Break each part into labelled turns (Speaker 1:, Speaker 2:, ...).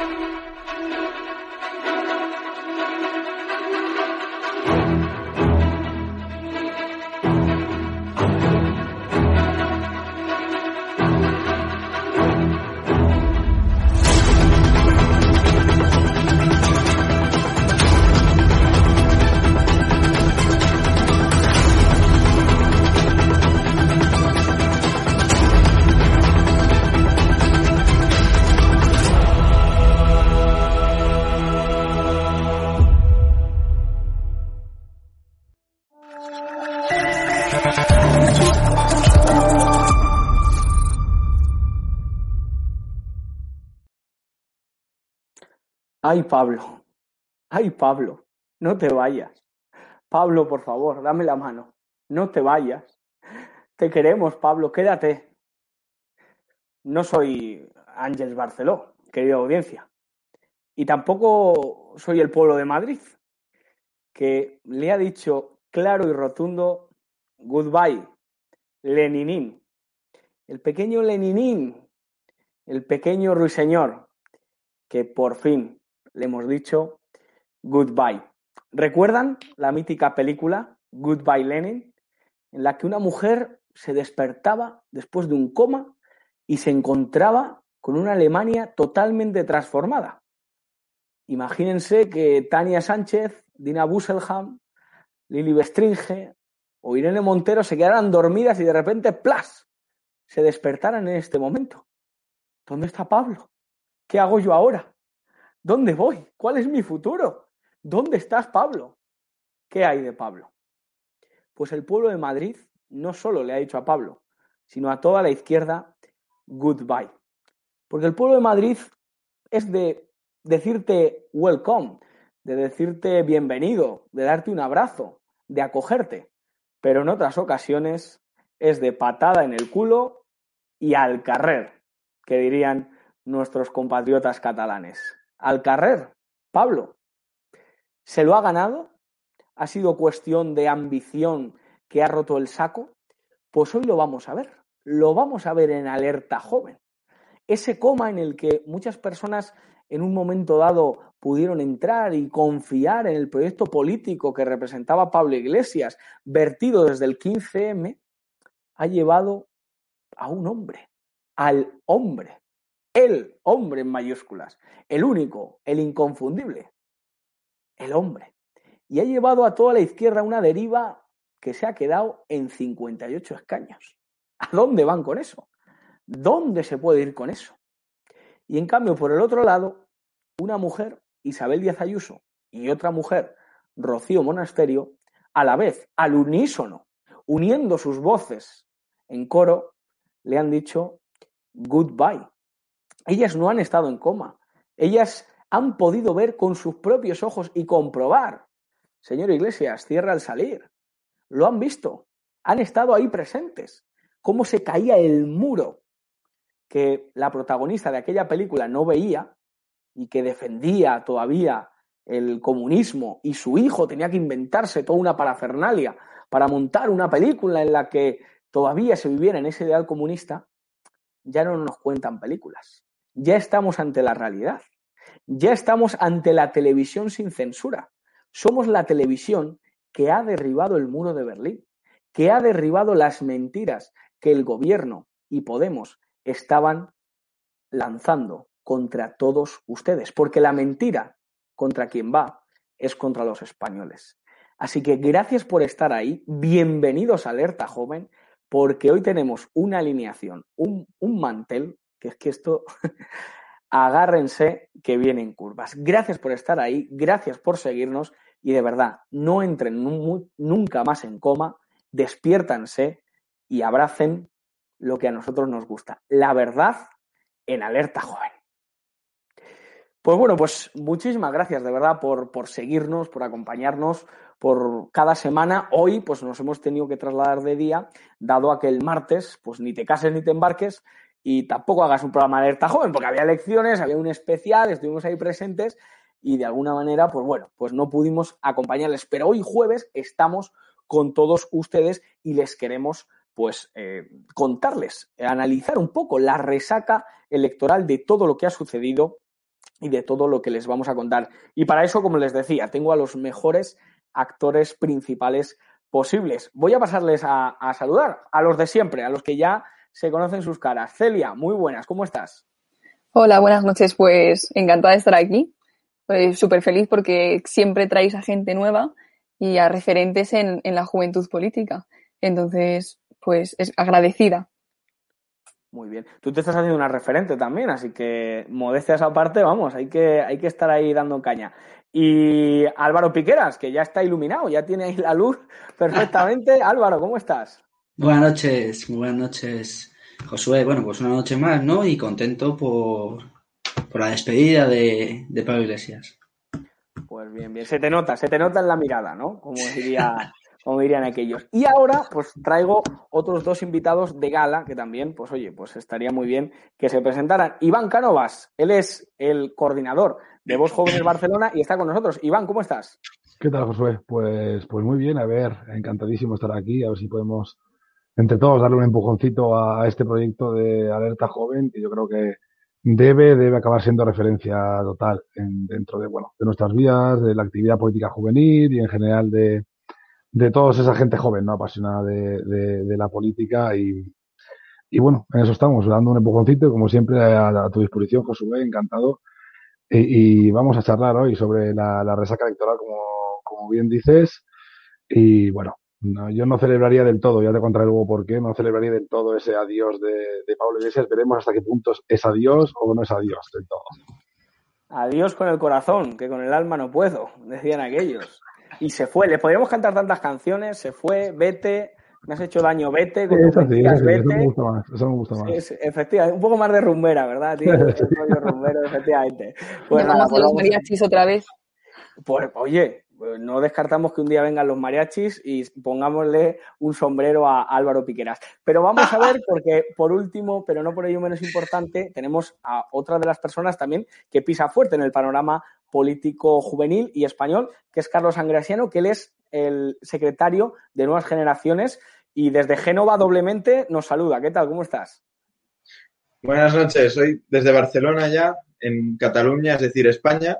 Speaker 1: thank you
Speaker 2: Ay, Pablo. Ay, Pablo. No te vayas. Pablo, por favor, dame la mano. No te vayas. Te queremos, Pablo. Quédate. No soy Ángeles Barceló, querida audiencia. Y tampoco soy el pueblo de Madrid, que le ha dicho claro y rotundo goodbye, Leninín. El pequeño Leninín, el pequeño ruiseñor, que por fin le hemos dicho goodbye. ¿Recuerdan la mítica película Goodbye Lenin? En la que una mujer se despertaba después de un coma y se encontraba con una Alemania totalmente transformada. Imagínense que Tania Sánchez, Dina Busselham, Lili Bestringe o Irene Montero se quedaran dormidas y de repente ¡plas! se despertaran en este momento. ¿Dónde está Pablo? ¿Qué hago yo ahora? ¿Dónde voy? ¿Cuál es mi futuro? ¿Dónde estás, Pablo? ¿Qué hay de Pablo? Pues el pueblo de Madrid no solo le ha dicho a Pablo, sino a toda la izquierda, goodbye. Porque el pueblo de Madrid es de decirte welcome, de decirte bienvenido, de darte un abrazo, de acogerte. Pero en otras ocasiones es de patada en el culo y al carrer, que dirían nuestros compatriotas catalanes. Al carrer, Pablo. ¿Se lo ha ganado? ¿Ha sido cuestión de ambición que ha roto el saco? Pues hoy lo vamos a ver. Lo vamos a ver en alerta joven. Ese coma en el que muchas personas en un momento dado pudieron entrar y confiar en el proyecto político que representaba Pablo Iglesias, vertido desde el 15M, ha llevado a un hombre, al hombre, el hombre en mayúsculas, el único, el inconfundible, el hombre. Y ha llevado a toda la izquierda una deriva que se ha quedado en 58 escaños. ¿A dónde van con eso? ¿Dónde se puede ir con eso? Y en cambio, por el otro lado, una mujer, Isabel Díaz Ayuso, y otra mujer, Rocío Monasterio, a la vez, al unísono, uniendo sus voces en coro, le han dicho goodbye. Ellas no han estado en coma. Ellas han podido ver con sus propios ojos y comprobar. Señor Iglesias, cierra al salir. Lo han visto. Han estado ahí presentes. Cómo se caía el muro que la protagonista de aquella película no veía y que defendía todavía el comunismo y su hijo tenía que inventarse toda una parafernalia para montar una película en la que todavía se viviera en ese ideal comunista, ya no nos cuentan películas. Ya estamos ante la realidad. Ya estamos ante la televisión sin censura. Somos la televisión que ha derribado el muro de Berlín, que ha derribado las mentiras que el gobierno y Podemos estaban lanzando contra todos ustedes, porque la mentira contra quien va es contra los españoles. Así que gracias por estar ahí, bienvenidos a Alerta Joven, porque hoy tenemos una alineación, un, un mantel, que es que esto, agárrense que vienen curvas. Gracias por estar ahí, gracias por seguirnos y de verdad, no entren nunca más en coma, despiértanse y abracen lo que a nosotros nos gusta, la verdad en alerta joven. Pues bueno, pues muchísimas gracias de verdad por, por seguirnos, por acompañarnos, por cada semana. Hoy pues nos hemos tenido que trasladar de día, dado a que el martes pues ni te cases ni te embarques y tampoco hagas un programa de alerta joven, porque había elecciones, había un especial, estuvimos ahí presentes y de alguna manera, pues bueno, pues no pudimos acompañarles. Pero hoy jueves estamos con todos ustedes y les queremos pues eh, contarles, analizar un poco la resaca electoral de todo lo que ha sucedido y de todo lo que les vamos a contar. Y para eso, como les decía, tengo a los mejores actores principales posibles. Voy a pasarles a, a saludar a los de siempre, a los que ya se conocen sus caras. Celia, muy buenas, ¿cómo estás?
Speaker 3: Hola, buenas noches. Pues encantada de estar aquí pues súper feliz porque siempre traéis a gente nueva y a referentes en, en la juventud política. Entonces, pues es agradecida.
Speaker 2: Muy bien. Tú te estás haciendo una referente también, así que modestia esa parte, vamos, hay que, hay que estar ahí dando caña. Y Álvaro Piqueras, que ya está iluminado, ya tiene ahí la luz perfectamente. Álvaro, ¿cómo estás?
Speaker 4: Buenas noches, muy buenas noches, Josué. Bueno, pues una noche más, ¿no? Y contento por, por la despedida de, de Pablo Iglesias.
Speaker 2: Pues bien, bien. Se te nota, se te nota en la mirada, ¿no? Como diría, como dirían aquellos. Y ahora, pues traigo otros dos invitados de gala que también, pues oye, pues estaría muy bien que se presentaran. Iván Cánovas, él es el coordinador de Voz Jóvenes Barcelona y está con nosotros. Iván, ¿cómo estás?
Speaker 5: ¿Qué tal, Josué? Pues, pues muy bien, a ver, encantadísimo estar aquí, a ver si podemos entre todos darle un empujoncito a este proyecto de Alerta Joven, que yo creo que debe, debe acabar siendo referencia total en, dentro de, bueno, de nuestras vidas, de la actividad política juvenil y en general de, de toda esa gente joven, ¿no? Apasionada de, de, la política y, y bueno, en eso estamos, dando un empujoncito como siempre a, tu disposición, Josué, encantado. Y, y, vamos a charlar hoy sobre la, la resaca electoral, como, como bien dices. Y bueno, no, yo no celebraría del todo, ya te contaré luego por qué, no celebraría del todo ese adiós de, de Pablo Iglesias. Veremos hasta qué punto es adiós o no es adiós del todo.
Speaker 2: Adiós con el corazón, que con el alma no puedo, decían aquellos. Y se fue, le podríamos cantar tantas canciones, se fue, vete, me has hecho daño, vete, con
Speaker 5: eso, sí, eso,
Speaker 2: vete.
Speaker 5: eso me gusta más, eso me gusta más.
Speaker 2: Sí, efectivamente, un poco más de rumbera, ¿verdad, tío? rumbero, efectivamente.
Speaker 3: Pues nada, pues los mariachis otra vez.
Speaker 2: Pues, oye, no descartamos que un día vengan los mariachis y pongámosle un sombrero a Álvaro Piqueras. Pero vamos a ver, porque por último, pero no por ello menos importante, tenemos a otra de las personas también que pisa fuerte en el panorama político juvenil y español, que es Carlos Angrasiano, que él es el secretario de Nuevas Generaciones y desde Génova doblemente nos saluda. ¿Qué tal? ¿Cómo estás?
Speaker 6: Buenas noches, soy desde Barcelona ya, en Cataluña, es decir, España.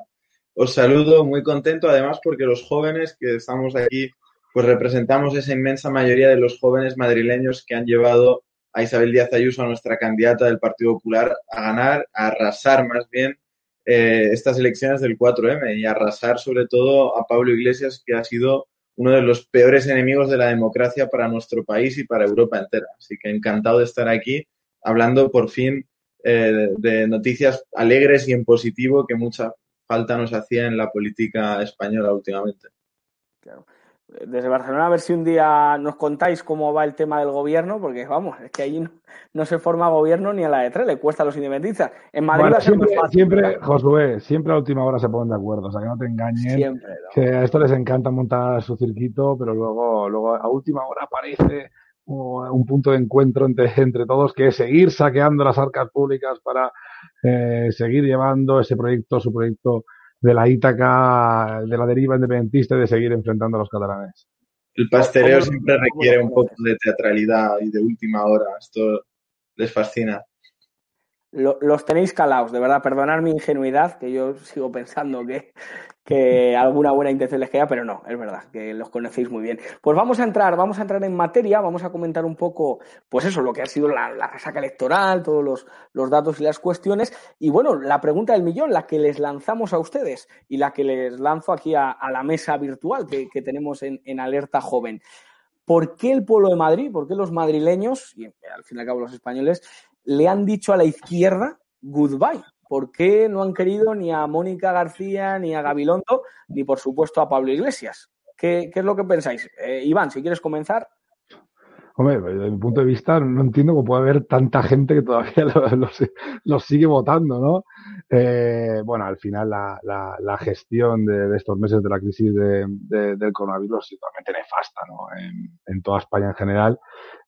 Speaker 6: Os saludo muy contento, además, porque los jóvenes que estamos aquí, pues representamos esa inmensa mayoría de los jóvenes madrileños que han llevado a Isabel Díaz Ayuso, a nuestra candidata del Partido Popular, a ganar, a arrasar más bien eh, estas elecciones del 4M y arrasar sobre todo a Pablo Iglesias, que ha sido uno de los peores enemigos de la democracia para nuestro país y para Europa entera. Así que encantado de estar aquí hablando por fin eh, de noticias alegres y en positivo que mucha falta nos hacía en la política española últimamente.
Speaker 2: Claro desde Barcelona a ver si un día nos contáis cómo va el tema del gobierno, porque vamos, es que allí no, se forma gobierno ni a la de tres, le cuesta a los independentistas. En Madrid
Speaker 5: bueno, siempre, siempre, Josué, siempre a última hora se ponen de acuerdo, o sea que no te engañen.
Speaker 2: Siempre, ¿no?
Speaker 5: Que a esto les encanta montar su circuito, pero luego, luego a última hora aparece un punto de encuentro entre, entre todos que es seguir saqueando las arcas públicas para eh, seguir llevando ese proyecto, su proyecto de la Ítaca, de la deriva independentista y de seguir enfrentando a los catalanes.
Speaker 6: El pasteleo siempre requiere un poco de teatralidad y de última hora. Esto les fascina.
Speaker 2: Lo- los tenéis calados, de verdad, perdonar mi ingenuidad, que yo sigo pensando que, que alguna buena intención les queda, pero no, es verdad, que los conocéis muy bien. Pues vamos a entrar, vamos a entrar en materia, vamos a comentar un poco, pues eso, lo que ha sido la, la resaca electoral, todos los, los datos y las cuestiones. Y bueno, la pregunta del millón, la que les lanzamos a ustedes y la que les lanzo aquí a, la mesa virtual que, que tenemos en, en Alerta Joven. ¿Por qué el pueblo de Madrid, por qué los madrileños, y al fin y al cabo los españoles, le han dicho a la izquierda goodbye? ¿Por qué no han querido ni a Mónica García, ni a Gabilondo, ni por supuesto a Pablo Iglesias? ¿Qué, es lo que pensáis? Eh, Iván, si quieres comenzar.
Speaker 5: Hombre, desde mi punto de vista, no entiendo cómo puede haber tanta gente que todavía los lo, lo sigue votando, ¿no? Eh, bueno, al final la, la, la gestión de, de, estos meses de la crisis de, de, del coronavirus es totalmente nefasta, ¿no? En, en toda España en general.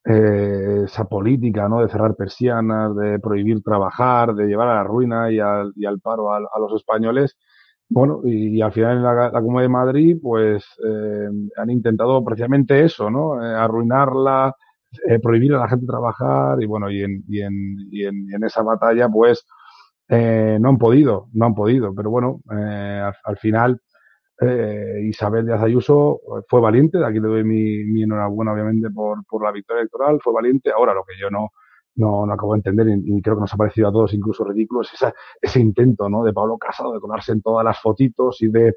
Speaker 5: Eh, esa política, ¿no? De cerrar persianas, de prohibir trabajar, de llevar a la ruina y al, y al paro a, a los españoles. Bueno, y, y, al final en la, la Comunidad de Madrid, pues eh, han intentado precisamente eso, ¿no? Eh, arruinarla, eh, prohibir a la gente trabajar y bueno, y en, y en, y en, y en esa batalla, pues eh, no han podido, no han podido, pero bueno, eh, al, al, final eh, Isabel Díaz Ayuso fue valiente, de aquí le doy mi, mi enhorabuena obviamente por, por la victoria electoral, fue valiente, ahora lo que yo no, no, no acabo de entender y, creo que nos ha parecido a todos incluso ridículo es ese intento ¿no? de Pablo Casado de colarse en todas las fotitos y de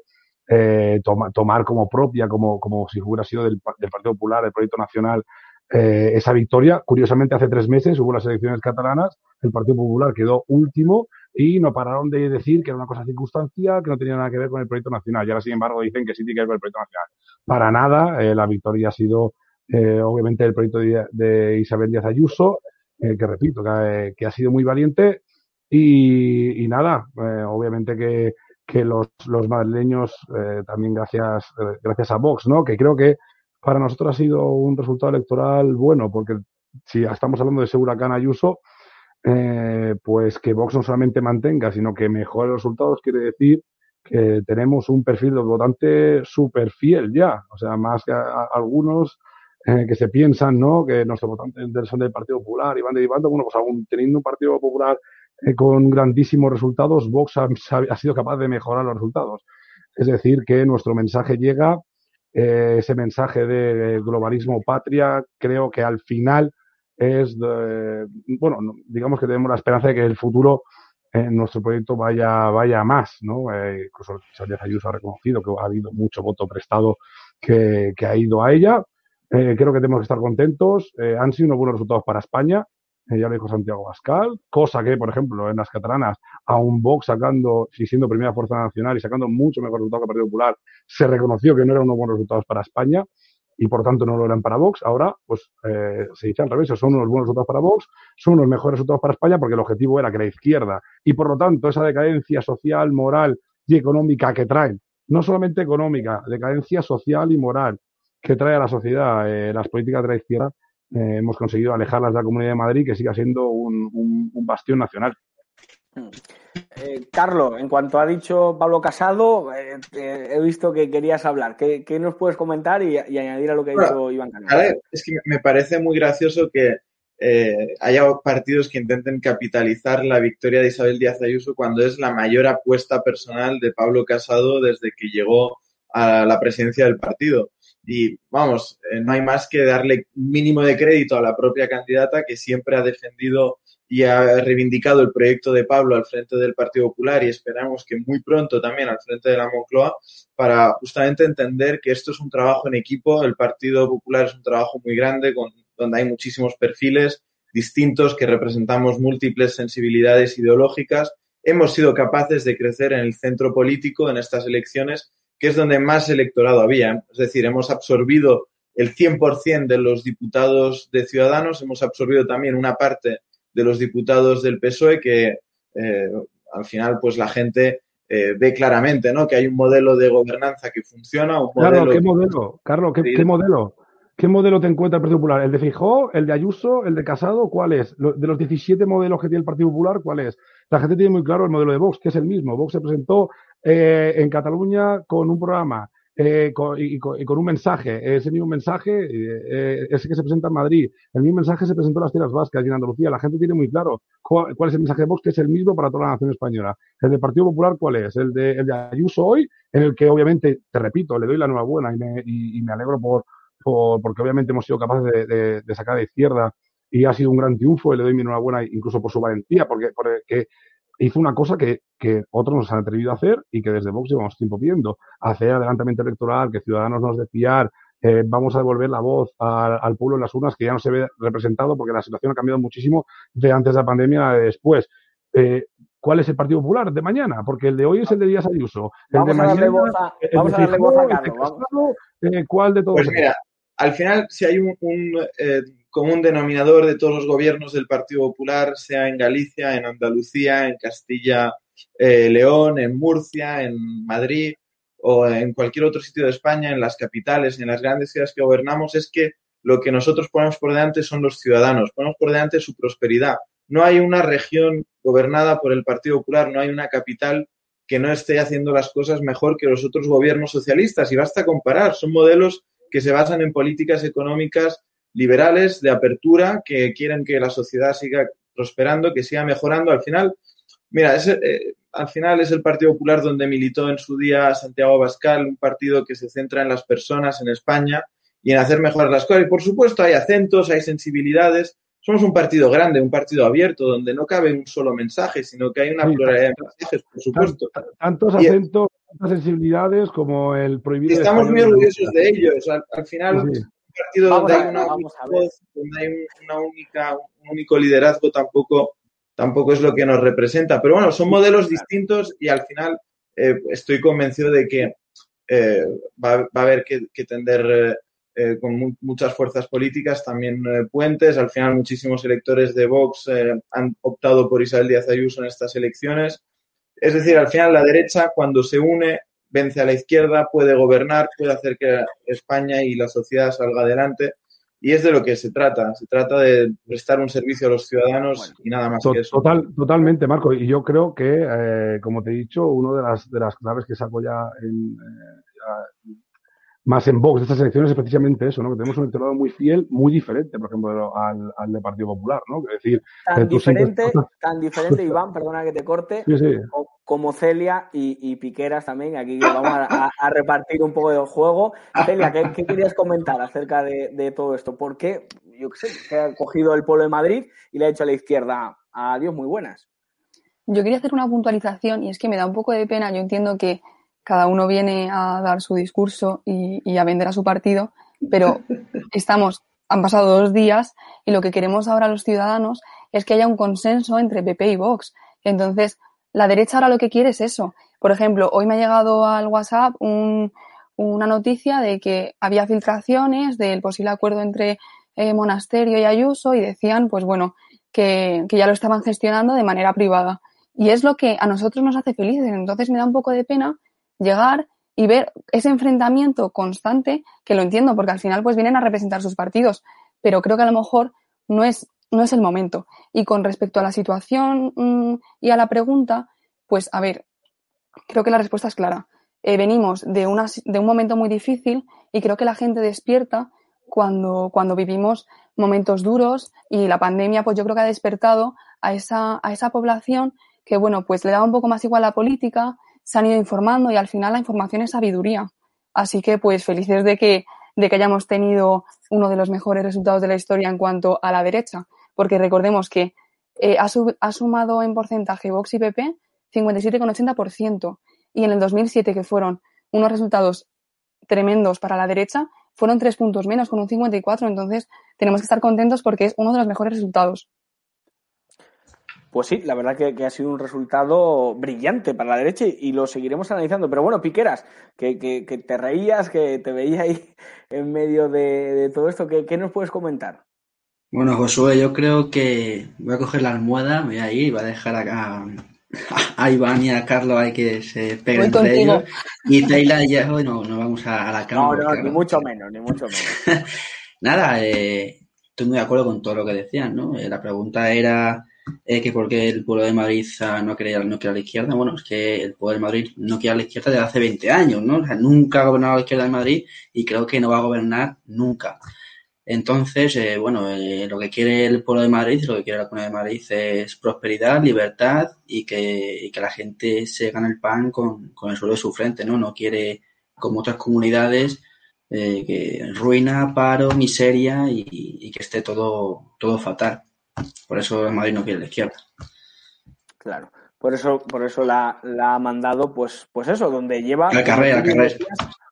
Speaker 5: eh, toma, tomar como propia, como, como si hubiera sido del, del Partido Popular, del Proyecto Nacional, eh, esa victoria. Curiosamente, hace tres meses hubo las elecciones catalanas, el Partido Popular quedó último y no pararon de decir que era una cosa circunstancial, que no tenía nada que ver con el proyecto nacional. Y ahora, sin embargo, dicen que sí tiene que ver con el proyecto nacional. Para nada, eh, la victoria ha sido, eh, obviamente, el proyecto de, de Isabel Díaz Ayuso, eh, que repito, que, que, ha sido muy valiente. Y, y nada, eh, obviamente que, que los, los madrileños, eh, también gracias, gracias a Vox, ¿no? Que creo que para nosotros ha sido un resultado electoral bueno, porque si estamos hablando de ese huracán Ayuso, eh, pues que Vox no solamente mantenga, sino que mejore los resultados, quiere decir que tenemos un perfil de votante súper fiel ya, o sea, más que algunos eh, que se piensan, ¿no? Que nuestros votantes son del Partido Popular y van derivando, bueno, pues aún teniendo un Partido Popular eh, con grandísimos resultados, Vox ha, sido capaz de mejorar los resultados. Es decir, que nuestro mensaje llega, eh, ese mensaje de globalismo patria, creo que al final es, bueno, digamos que tenemos la esperanza de que el futuro en nuestro proyecto vaya, vaya más, ¿no? Eh, incluso Sánchez Ayuso ha reconocido que ha habido mucho voto prestado que, que ha ido a ella. Eh, creo que tenemos que estar contentos. Eh, han sido unos buenos resultados para España. Ya lo dijo Santiago Pascal. Cosa que, por ejemplo, en las catalanas, a un Vox sacando, si siendo primera fuerza nacional y sacando mucho mejor resultado que el Partido Popular, se reconoció que no eran unos buenos resultados para España y por tanto no lo eran para Vox. Ahora, pues eh, se dice al revés, son unos buenos resultados para Vox, son unos mejores resultados para España porque el objetivo era que la izquierda y por lo tanto esa decadencia social, moral y económica que traen, no solamente económica, decadencia social y moral que trae a la sociedad eh, las políticas de la izquierda, eh, hemos conseguido alejarlas de la Comunidad de Madrid, que siga siendo un, un, un bastión nacional.
Speaker 2: Eh, Carlos, en cuanto ha dicho Pablo Casado, eh, eh, he visto que querías hablar. ¿Qué, qué nos puedes comentar y, y, añadir a lo que ha dicho bueno, Iván Canales?
Speaker 6: A ver, es que me parece muy gracioso que eh, haya partidos que intenten capitalizar la victoria de Isabel Díaz Ayuso cuando es la mayor apuesta personal de Pablo Casado desde que llegó a la presidencia del partido. Y vamos, eh, no hay más que darle mínimo de crédito a la propia candidata que siempre ha defendido y ha reivindicado el proyecto de Pablo al frente del Partido Popular y esperamos que muy pronto también al frente de la Moncloa para justamente entender que esto es un trabajo en equipo. El Partido Popular es un trabajo muy grande con, donde hay muchísimos perfiles distintos que representamos múltiples sensibilidades ideológicas. Hemos sido capaces de crecer en el centro político en estas elecciones, que es donde más electorado había. Es decir, hemos absorbido el 100% de los diputados de Ciudadanos, hemos absorbido también una parte de los diputados del PSOE que eh, al final pues la gente eh, ve claramente ¿no? que hay un modelo de gobernanza que funciona. Un
Speaker 5: modelo
Speaker 6: Carlos,
Speaker 5: ¿qué modelo? Carlos, ¿qué, ¿qué, modelo? ¿Qué modelo te encuentra el Partido Popular? ¿El de Fijó, el de Ayuso, el de Casado? ¿Cuál es? De los 17 modelos que tiene el Partido Popular, ¿cuál es? La gente tiene muy claro el modelo de Vox, que es el mismo. Vox se presentó eh, en Cataluña con un programa eh, con, y, con, un mensaje. Ese mismo mensaje, eh, ese que se presenta en Madrid, el mismo mensaje se presentó en las tierras vascas y en Andalucía. La gente tiene muy claro cuál, cuál, es el mensaje de Vox, que es el mismo para toda la nación española. El del Partido Popular, ¿cuál es? El de, el de Ayuso hoy, en el que obviamente, te repito, le doy la enhorabuena y me, y, me alegro por, por, porque obviamente hemos sido capaces de, de, de, sacar de izquierda y ha sido un gran triunfo y le doy mi enhorabuena incluso por su valentía, porque, porque hizo una cosa que, que, otros nos han atrevido a hacer y que desde Vox llevamos tiempo viendo, hacer adelantamiento electoral, que Ciudadanos nos de fiar, eh, vamos a devolver la voz al, al, pueblo en las urnas, que ya no se ve representado porque la situación ha cambiado muchísimo de antes de la pandemia a después. Eh, ¿Cuál es el Partido Popular de mañana? Porque el de hoy es el de Díaz Ayuso. El
Speaker 2: vamos
Speaker 5: de
Speaker 2: a darle
Speaker 5: mañana,
Speaker 2: voz a, vamos a darle voz a Carlos.
Speaker 5: Casado, eh, ¿Cuál de todos?
Speaker 6: Pues mira, al final, si hay un, un eh, común denominador de todos los gobiernos del Partido Popular, sea en Galicia, en Andalucía, en Castilla, eh, en Murcia, en Madrid o en cualquier otro sitio de España, en las capitales, en las grandes ciudades que gobernamos, es que lo que nosotros ponemos por delante son los ciudadanos, ponemos por delante su prosperidad. No hay una región gobernada por el Partido Popular, no hay una capital que no esté haciendo las cosas mejor que los otros gobiernos socialistas. Y basta comparar, son modelos que se basan en políticas económicas liberales de apertura que quieren que la sociedad siga prosperando, que siga mejorando. Al final, mira, es, eh, al final es el Partido Popular donde militó en su día Santiago Abascal, un partido que se centra en las personas en España y en hacer mejorar las cosas. Y por supuesto hay acentos, hay sensibilidades. Somos un partido grande, un partido abierto, donde no cabe un solo mensaje, sino que hay una sí, pluralidad de mensajes, por supuesto.
Speaker 5: Tantos acentos, tantas sensibilidades como el prohibido.
Speaker 6: Y estamos muy orgullosos de ellos. Al, al final, sí, partido donde hay una donde hay una única, un único liderazgo tampoco, tampoco es lo que nos representa. Pero bueno, son modelos distintos y al final eh, estoy convencido de que eh, va, va, a haber que, que tender eh, con mu muchas fuerzas políticas, también eh, puentes. Al final muchísimos electores de Vox eh, han optado por Isabel Díaz Ayuso en estas elecciones. Es decir, al final la derecha cuando se une vence a la izquierda, puede gobernar, puede hacer que España y la sociedad salga adelante. Y es de lo que se trata. Se trata de prestar un servicio a los ciudadanos bueno, y nada más
Speaker 5: to
Speaker 6: que eso.
Speaker 5: Total, totalmente, Marco. Y yo creo que, eh, como te he dicho, una de las, de las claves que saco ya en, eh, ya más en Vox de estas elecciones es precisamente eso, ¿no? Que tenemos un electorado muy fiel, muy diferente, por ejemplo, al, al del Partido Popular, ¿no? Es decir,
Speaker 2: tan diferente, tan diferente, Iván, perdona que te corte,
Speaker 5: sí, sí.
Speaker 2: Como Celia y, Piqueras también, aquí vamos a, repartir un poco del juego. Celia, ¿qué, qué querías comentar acerca de, de, todo esto? ¿Por qué, yo qué sé, que ha cogido el pueblo de Madrid y le ha hecho a la izquierda adiós muy buenas?
Speaker 3: Yo quería hacer una puntualización y es que me da un poco de pena, yo entiendo que cada uno viene a dar su discurso y, y, a vender a su partido, pero estamos, han pasado dos días y lo que queremos ahora los ciudadanos es que haya un consenso entre PP y Vox. Entonces, la derecha ahora lo que quiere es eso. Por ejemplo, hoy me ha llegado al WhatsApp un, una noticia de que había filtraciones del posible acuerdo entre eh, Monasterio y Ayuso y decían, pues bueno, que, que ya lo estaban gestionando de manera privada. Y es lo que a nosotros nos hace felices. Entonces me da un poco de pena llegar y ver ese enfrentamiento constante, que lo entiendo, porque al final pues vienen a representar sus partidos, pero creo que a lo mejor no es, no es el momento. Y con respecto a la situación mmm, y a la pregunta, pues a ver, creo que la respuesta es clara. Eh, venimos de, una, de un momento muy difícil y creo que la gente despierta cuando, cuando vivimos momentos duros y la pandemia pues yo creo que ha despertado a esa, a esa población que bueno pues le da un poco más igual la política, se han ido informando y al final la información es sabiduría. Así que pues felices de que de que hayamos tenido uno de los mejores resultados de la historia en cuanto a la derecha, porque recordemos que eh, ha, sumado en porcentaje Vox y PP 57,80% y en el 2007, que fueron unos resultados tremendos para la derecha, fueron tres puntos menos, con un 54, entonces tenemos que estar contentos porque es uno de los mejores resultados.
Speaker 2: Pues sí, la verdad que, ha sido un resultado brillante para la derecha y, lo seguiremos analizando. Pero bueno, Piqueras, que, que- que te reías, que te veía ahí en medio de, de todo esto, ¿qué, qué nos puedes comentar?
Speaker 4: Bueno, Josué, yo creo que voy a coger la almohada, me voy a ir y voy a dejar acá a Iván y a Carlos hay que se peguen entre
Speaker 3: contigo.
Speaker 4: ellos. Y Teila y yo no, no vamos a, a la cama.
Speaker 2: No, no, ni mucho menos, ni mucho menos.
Speaker 4: Nada, eh, estoy muy de acuerdo con todo lo que decían, ¿no? Eh, la pregunta era eh, que por qué el pueblo de Madrid ah, no quería, no quiere a la izquierda. Bueno, es que el pueblo de Madrid no quiere a la izquierda desde hace 20 años, ¿no? O sea, nunca ha gobernado la izquierda de Madrid y creo que no va a gobernar nunca. Entonces, eh, bueno, eh, lo que quiere el pueblo de Madrid, lo que quiere la Comunidad de Madrid es prosperidad, libertad y que, y que la gente se gane el pan con, con el suelo de su frente, ¿no? No quiere, como otras comunidades, eh, que ruina, paro, miseria y, y que esté todo, todo fatal. Por eso Madrid no quiere la izquierda.
Speaker 2: Claro. Por eso, por eso la, la ha mandado, pues, pues eso, donde lleva
Speaker 4: Al carrer, al carrer.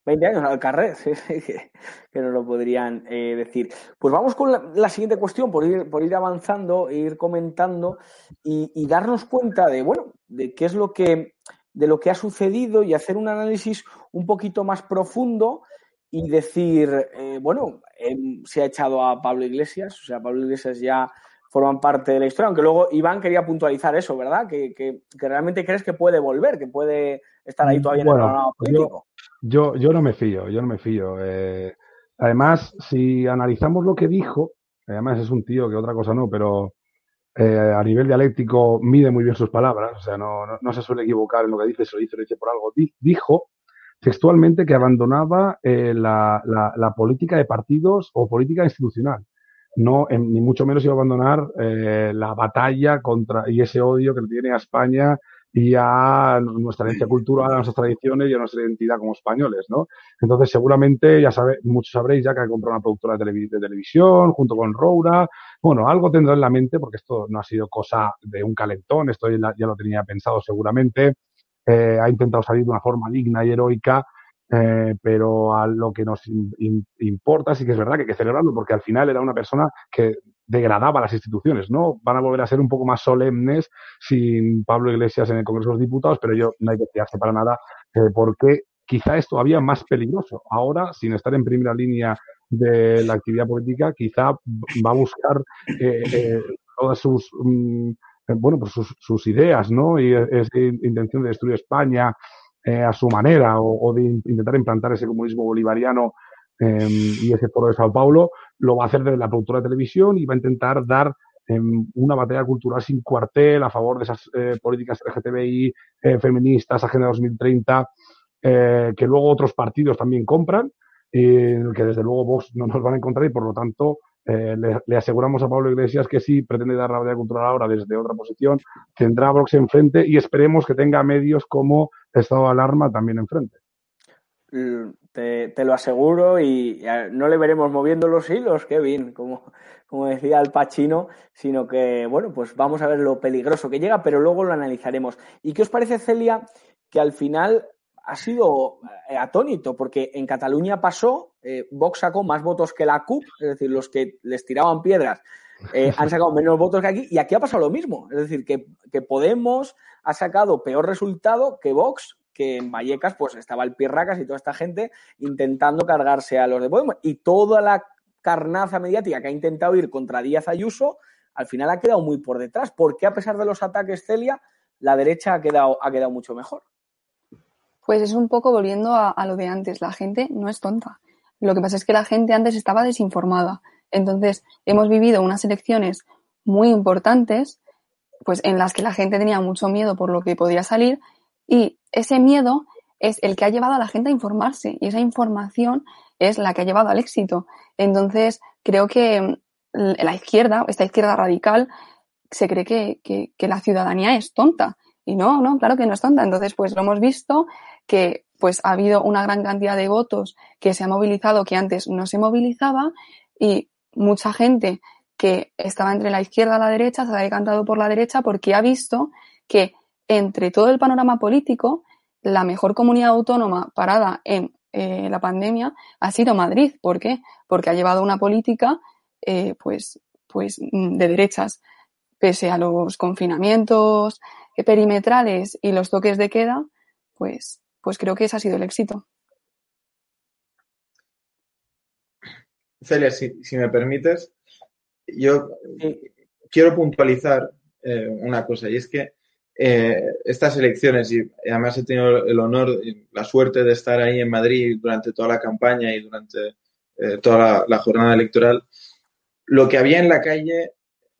Speaker 2: 20 años al carrer, sí, sí, que, que nos lo podrían eh, decir. Pues vamos con la, la siguiente cuestión, por ir, por ir avanzando, e ir comentando y, y darnos cuenta de, bueno, de qué es lo que, de lo que ha sucedido y hacer un análisis un poquito más profundo y decir, eh, bueno, em, se ha echado a Pablo Iglesias, o sea, Pablo Iglesias ya forman parte de la historia, aunque luego Iván quería puntualizar eso, ¿verdad? Que, que, que realmente crees que puede volver, que puede estar ahí todavía en el panorama
Speaker 5: yo-
Speaker 2: político.
Speaker 5: Yo, yo no me fío, yo no me fío. Eh, además, si analizamos lo que dijo, además es un tío que otra cosa no, pero eh, a nivel dialéctico mide muy bien sus palabras, o sea, no, no, se suele equivocar en lo que dice, se lo dice, lo dice por algo. Di- dijo textualmente que abandonaba eh, la, la, política de partidos o política institucional. No, ni mucho menos iba a abandonar la batalla contra y ese odio que tiene a España y a nuestra herencia cultural, a nuestras tradiciones y a nuestra identidad como españoles, ¿no? Entonces, seguramente, ya sabe, muchos sabréis ya que ha comprado una productora de, televi- de televisión junto con Roura. Bueno, algo tendrá en la mente, porque esto no ha sido cosa de un calentón, esto ya lo tenía pensado seguramente. Eh, ha intentado salir de una forma digna y heroica, eh, pero a lo que nos im- im- importa sí que es verdad que hay que celebrarlo, porque al final era una persona que degradaba las instituciones, ¿no? Van a volver a ser un poco más solemnes sin Pablo Iglesias en el Congreso de los Diputados, pero yo no hay que fiarse para nada, eh, porque quizá es todavía más peligroso. Ahora, sin estar en primera línea de la actividad política, quizá va a buscar eh, eh, todas sus mm, eh, bueno, pues sus, sus ideas, ¿no? Y esa intención de destruir España eh, a su manera o, de in- intentar implantar ese comunismo bolivariano eh, y ese foro de Sao Paulo, lo va a hacer desde la productora de televisión y va a intentar dar eh, una batalla cultural sin cuartel a favor de esas eh, políticas LGTBI, eh, feministas, Agenda 2030, eh, que luego otros partidos también compran, que desde luego Vox no nos van a encontrar y por lo tanto eh, le, aseguramos a Pablo Iglesias que si pretende dar la batalla cultural ahora desde otra posición, tendrá a Vox enfrente y esperemos que tenga medios como Estado de Alarma también enfrente.
Speaker 2: Mm, Te, lo aseguro y no le veremos moviendo los hilos, Kevin, como, como decía el Pachino, sino que, bueno, pues vamos a ver lo peligroso que llega, pero luego lo analizaremos. ¿Y qué os parece, Celia, que al final ha sido eh, atónito? Porque en Cataluña pasó, eh, Vox sacó más votos que la CUP, es decir, los que les tiraban piedras eh, han sacado menos votos que aquí, y aquí ha pasado lo mismo, es decir, que, que Podemos ha sacado peor resultado que Vox, que en Vallecas pues estaba el Pirracas y toda esta gente intentando cargarse a los de Podemos. Y toda la carnaza mediática que ha intentado ir contra Díaz Ayuso, al final ha quedado muy por detrás. porque a pesar de los ataques, Celia, la derecha ha quedado, ha quedado mucho mejor?
Speaker 3: Pues es un poco volviendo a, lo de antes. La gente no es tonta. Lo que pasa es que la gente antes estaba desinformada. Entonces, hemos vivido unas elecciones muy importantes, pues en las que la gente tenía mucho miedo por lo que podía salir, y ese miedo es el que ha llevado a la gente a informarse, y esa información es la que ha llevado al éxito. Entonces, creo que mm, la izquierda, esta izquierda radical, se cree que, que- que la ciudadanía es tonta. Y no, no, claro que no es tonta. Entonces, pues lo hemos visto que pues ha habido una gran cantidad de votos que se ha movilizado que antes no se movilizaba y mucha gente que estaba entre la izquierda y la derecha se ha decantado por la derecha porque ha visto que entre todo el panorama político, la mejor comunidad autónoma parada en eh, la pandemia ha sido Madrid. ¿Por qué? Porque ha llevado una política eh, pues, pues de derechas, pese a los confinamientos perimetrales y los toques de queda, pues, pues creo que ese ha sido el éxito.
Speaker 6: Celia, si, si me permites, yo quiero puntualizar eh, una cosa, y es que eh, estas elecciones, y además he tenido el honor y la suerte de estar ahí en Madrid durante toda la campaña y durante eh, toda la, la, jornada electoral, lo que había en la calle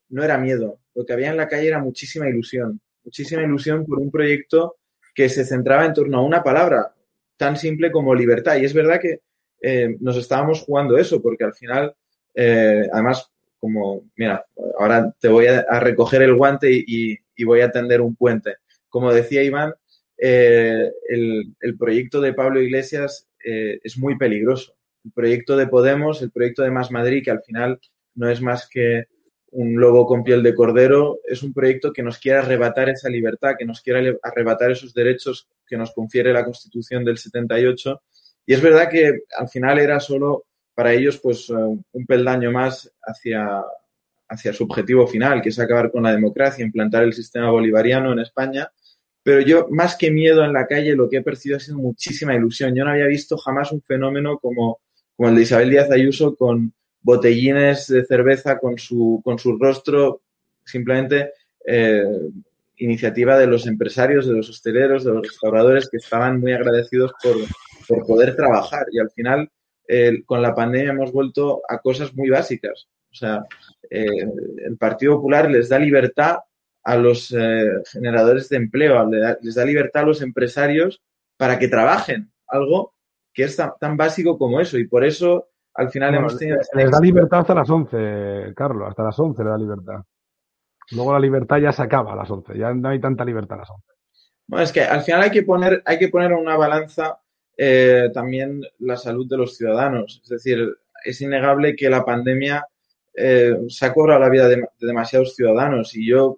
Speaker 6: no era miedo, lo que había en la calle era muchísima ilusión, muchísima ilusión por un proyecto que se centraba en torno a una palabra tan simple como libertad. Y es verdad que eh, nos estábamos jugando eso, porque al final, eh, además, como, mira, ahora te voy a, recoger el guante y, voy a tender un puente. Como decía Iván, eh, el, el, proyecto de Pablo Iglesias eh, es muy peligroso. El proyecto de Podemos, el proyecto de Más Madrid, que al final no es más que un lobo con piel de cordero, es un proyecto que nos quiere arrebatar esa libertad, que nos quiere arrebatar esos derechos que nos confiere la Constitución del 78. Y es verdad que al final era solo para ellos pues un peldaño más hacia, hacia su objetivo final, que es acabar con la democracia, implantar el sistema bolivariano en España. Pero yo, más que miedo en la calle, lo que he percibido ha sido muchísima ilusión. Yo no había visto jamás un fenómeno como, como el de Isabel Díaz Ayuso con botellines de cerveza con su, con su rostro, simplemente eh, iniciativa de los empresarios, de los hosteleros, de los restauradores que estaban muy agradecidos por, por poder trabajar. Y al final, eh, con la pandemia hemos vuelto a cosas muy básicas. O sea, eh, el Partido Popular les da libertad a los generadores de empleo, les da libertad a los empresarios para que trabajen, algo que es tan, tan básico como eso. Y por eso al final
Speaker 5: bueno,
Speaker 6: hemos tenido...
Speaker 5: Les da libertad hasta las 11, Carlos, hasta las 11 le da libertad. Luego la libertad ya se acaba a las 11, ya no hay tanta libertad a las 11.
Speaker 6: Bueno, es que al final hay que poner, hay que poner en una balanza eh, también la salud de los ciudadanos. Es decir, es innegable que la pandemia eh, se ha cobrado la vida de, de, demasiados ciudadanos y yo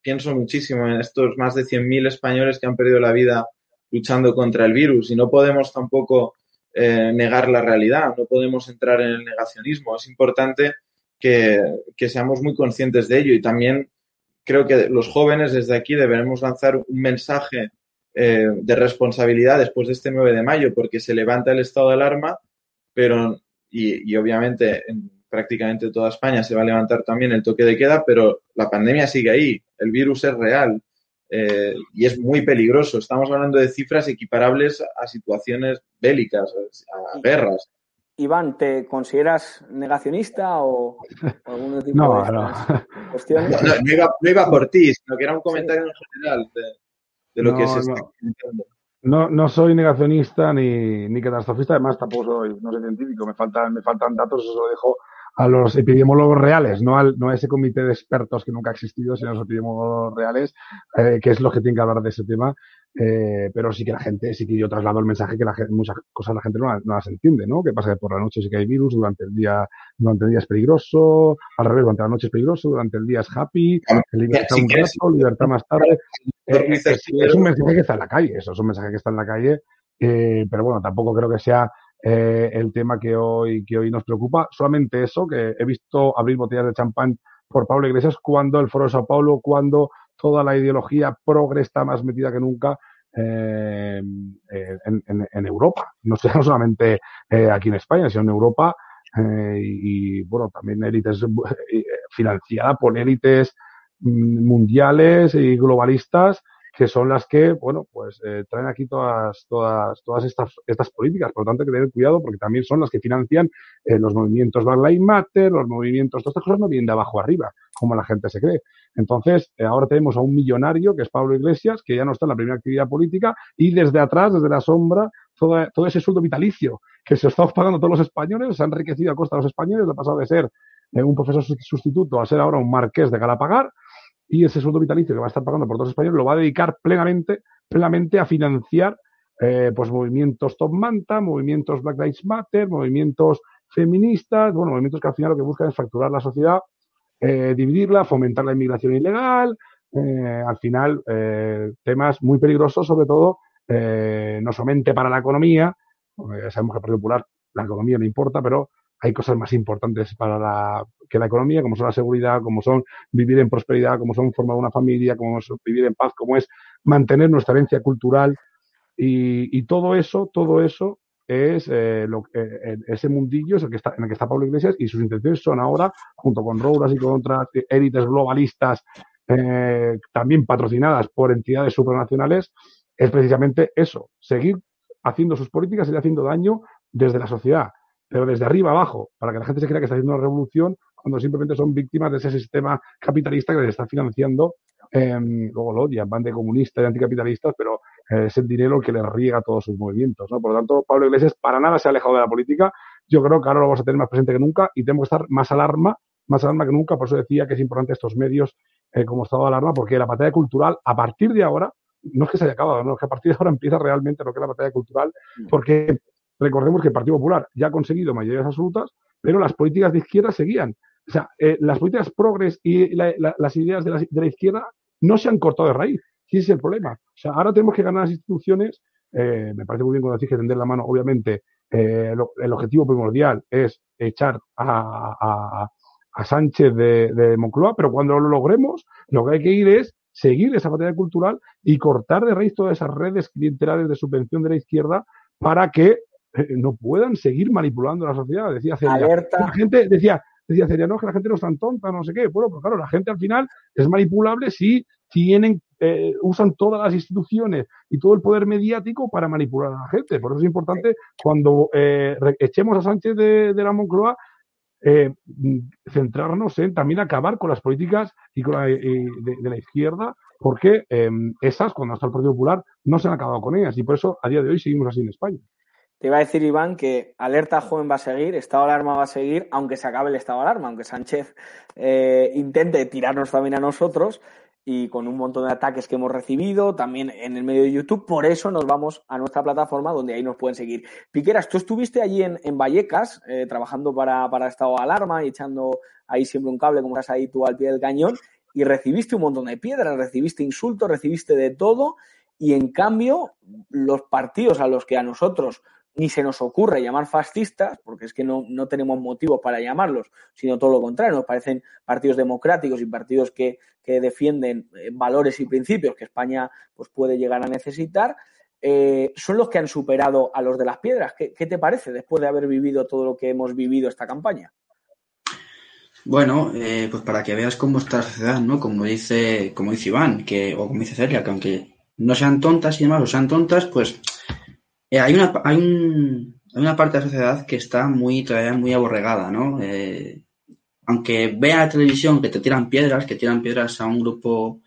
Speaker 6: pienso muchísimo en estos más de 100.000 españoles que han perdido la vida luchando contra el virus y no podemos tampoco eh, negar la realidad, no podemos entrar en el negacionismo. Es importante que, que, seamos muy conscientes de ello. Y también creo que los jóvenes desde aquí deberemos lanzar un mensaje eh, de responsabilidad después de este 9 de mayo porque se levanta el estado de alarma, pero y, y obviamente en prácticamente toda España se va a levantar también el toque de queda, pero la pandemia sigue ahí, el virus es real, eh, y es muy peligroso. Estamos hablando de cifras equiparables a situaciones bélicas, a guerras.
Speaker 2: Iván, ¿te consideras negacionista o, o algún tipo
Speaker 5: no,
Speaker 2: de
Speaker 5: no.
Speaker 2: cuestiones?
Speaker 6: No, no, no, iba, no, iba, por ti, sino que era un comentario en general de, de lo que se está comentando.
Speaker 5: No, no soy negacionista ni, ni catastrofista, además tampoco soy, no soy científico, me faltan, me faltan datos, eso lo dejo a los epidemiólogos reales, no, al, no a ese comité de expertos que nunca ha existido, sino a los epidemiólogos reales, eh, que es los que tienen que hablar de ese tema. Eh, pero sí que la gente, sí que yo traslado el mensaje que la gente, muchas cosas la gente no, no, las entiende, ¿no? Que pasa que por la noche sí que hay virus, durante el día, durante el día es peligroso, al revés, durante la noche es peligroso, durante el día es happy, el libertad sí, un rato, libertad más tarde. Eh, es, es, un mensaje que está en la calle, eso es un mensaje que está en la calle, eh, pero bueno, tampoco creo que sea eh, el tema que hoy, que hoy nos preocupa. Solamente eso, que he visto abrir botellas de champán por Pablo Iglesias cuando el Foro de Sao Paulo, cuando toda la ideología progre está más metida que nunca eh, en, en, en, Europa. No, no solamente eh, aquí en España, sino en Europa. Eh, y, y, bueno, también élites eh, financiada por élites mm, mundiales y globalistas que son las que, bueno, pues eh, traen aquí todas, todas, todas estas, estas políticas. Por lo tanto, hay que tener cuidado porque también son las que financian eh, los movimientos Black Lives Matter, los movimientos, todas estas cosas no vienen de abajo arriba, como la gente se cree. Entonces, eh, ahora tenemos a un millonario, que es Pablo Iglesias, que ya no está en la primera actividad política, y desde atrás, desde la sombra, todo, todo ese sueldo vitalicio que se está pagando todos los españoles, se han enriquecido a costa de los españoles, ha pasado de ser un profesor sustituto a ser ahora un marqués de Galapagar, y ese sueldo vitalicio que va a estar pagando por todos los españoles lo va a dedicar plenamente, plenamente a financiar eh, pues movimientos Top Manta, movimientos Black Lives Matter, movimientos feministas, bueno, movimientos que al final lo que buscan es fracturar la sociedad, eh, dividirla, fomentar la inmigración ilegal, eh, al final temas muy peligrosos, sobre todo, no solamente para la economía, sabemos que al Partido Popular la economía no importa, pero hay cosas más importantes para la, que la economía, como son la seguridad, como son vivir en prosperidad, como son formar una familia, como es vivir en paz, como es mantener nuestra herencia cultural. Y, todo eso, todo eso es eh, lo, eh, ese mundillo es el que está, en el que está Pablo Iglesias y sus intenciones son ahora, junto con Rouras y con otras élites globalistas eh, también patrocinadas por entidades supranacionales, es precisamente eso, seguir haciendo sus políticas y haciendo daño desde la sociedad, pero desde arriba abajo, para que la gente se crea que está haciendo una revolución cuando simplemente son víctimas de ese sistema capitalista que les está financiando. Eh, luego lo odian, van de comunistas y anticapitalistas, pero eh, es el dinero el que les riega todos sus movimientos. ¿no? Por lo tanto, Pablo Iglesias para nada se ha alejado de la política. Yo creo que ahora lo vamos a tener más presente que nunca y tenemos que estar más alarma, más alarma que nunca. Por eso decía que es importante estos medios eh, como estado de alarma, porque la batalla cultural, a partir de ahora, no es que se haya acabado, no, es que a partir de ahora empieza realmente lo que es la batalla cultural, porque recordemos que el Partido Popular ya ha conseguido mayorías absolutas, pero las políticas de izquierda seguían. O sea, eh, las políticas progres y la, la, las ideas de la, de la, izquierda no se han cortado de raíz. ese es el problema. O sea, ahora tenemos que ganar las instituciones. Eh, me parece muy bien cuando decís que tender la mano. Obviamente, eh, el objetivo primordial es echar a, a, a Sánchez de, de, Moncloa, pero cuando lo logremos, lo que hay que ir es seguir esa batalla cultural y cortar de raíz todas esas redes clientelares de subvención de la izquierda para que no puedan seguir manipulando la sociedad. Decía Celia.
Speaker 2: Alerta.
Speaker 5: La gente decía, decía Celia, no, que la gente no es tan tonta, no sé qué. Bueno, pues claro, la gente al final es manipulable si tienen, eh, usan todas las instituciones y todo el poder mediático para manipular a la gente. Por eso es importante cuando eh, echemos a Sánchez de, de la Moncloa, eh, centrarnos en también acabar con las políticas y con la, eh, de, de, la izquierda, porque eh, esas, cuando está el Partido Popular, no se han acabado con ellas y por eso a día de hoy seguimos así en España.
Speaker 2: Te iba a decir, Iván, que alerta joven va a seguir, estado de alarma va a seguir, aunque se acabe el estado de alarma, aunque Sánchez eh, intente tirarnos también a nosotros y con un montón de ataques que hemos recibido también en el medio de YouTube. Por eso nos vamos a nuestra plataforma donde ahí nos pueden seguir. Piqueras, tú estuviste allí en, en Vallecas eh, trabajando para, para estado de alarma y echando ahí siempre un cable, como estás ahí tú al pie del cañón, y recibiste un montón de piedras, recibiste insultos, recibiste de todo. Y en cambio, los partidos a los que a nosotros ni se nos ocurre llamar fascistas, porque es que no, no tenemos motivos para llamarlos, sino todo lo contrario, nos parecen partidos democráticos y partidos que, que defienden eh, valores y principios que España pues, puede llegar a necesitar, eh, son los que han superado a los de las piedras. ¿Qué, ¿Qué, te parece después de haber vivido todo lo que hemos vivido esta campaña?
Speaker 4: Bueno, eh, pues para que veas cómo está la sociedad, ¿no? Como dice, como dice Iván, que, o como dice Celia, que aunque no sean tontas y demás, o sean tontas, pues eh, hay, una, hay, un, hay, una parte de la sociedad que está muy, todavía muy aborregada, ¿no? Eh, aunque vea la televisión que te tiran piedras, que tiran piedras a un grupo,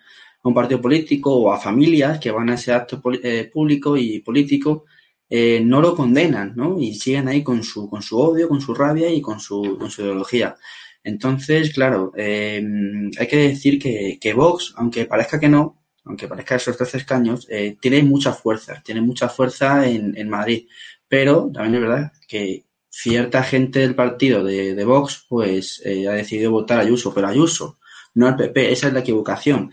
Speaker 4: a un partido político o a familias que van a ese acto eh, público y político, no lo condenan, ¿no? Y siguen ahí con su, con su odio, con su rabia y con su, con su ideología. Entonces, claro, hay que decir que, que Vox, aunque parezca que no, aunque parezca esos 13 escaños, eh, tiene mucha fuerza, tiene mucha fuerza en, en, Madrid. Pero también es verdad que cierta gente del partido de, de Vox, pues, eh, ha decidido votar a Ayuso, pero Ayuso, no al PP, esa es la equivocación.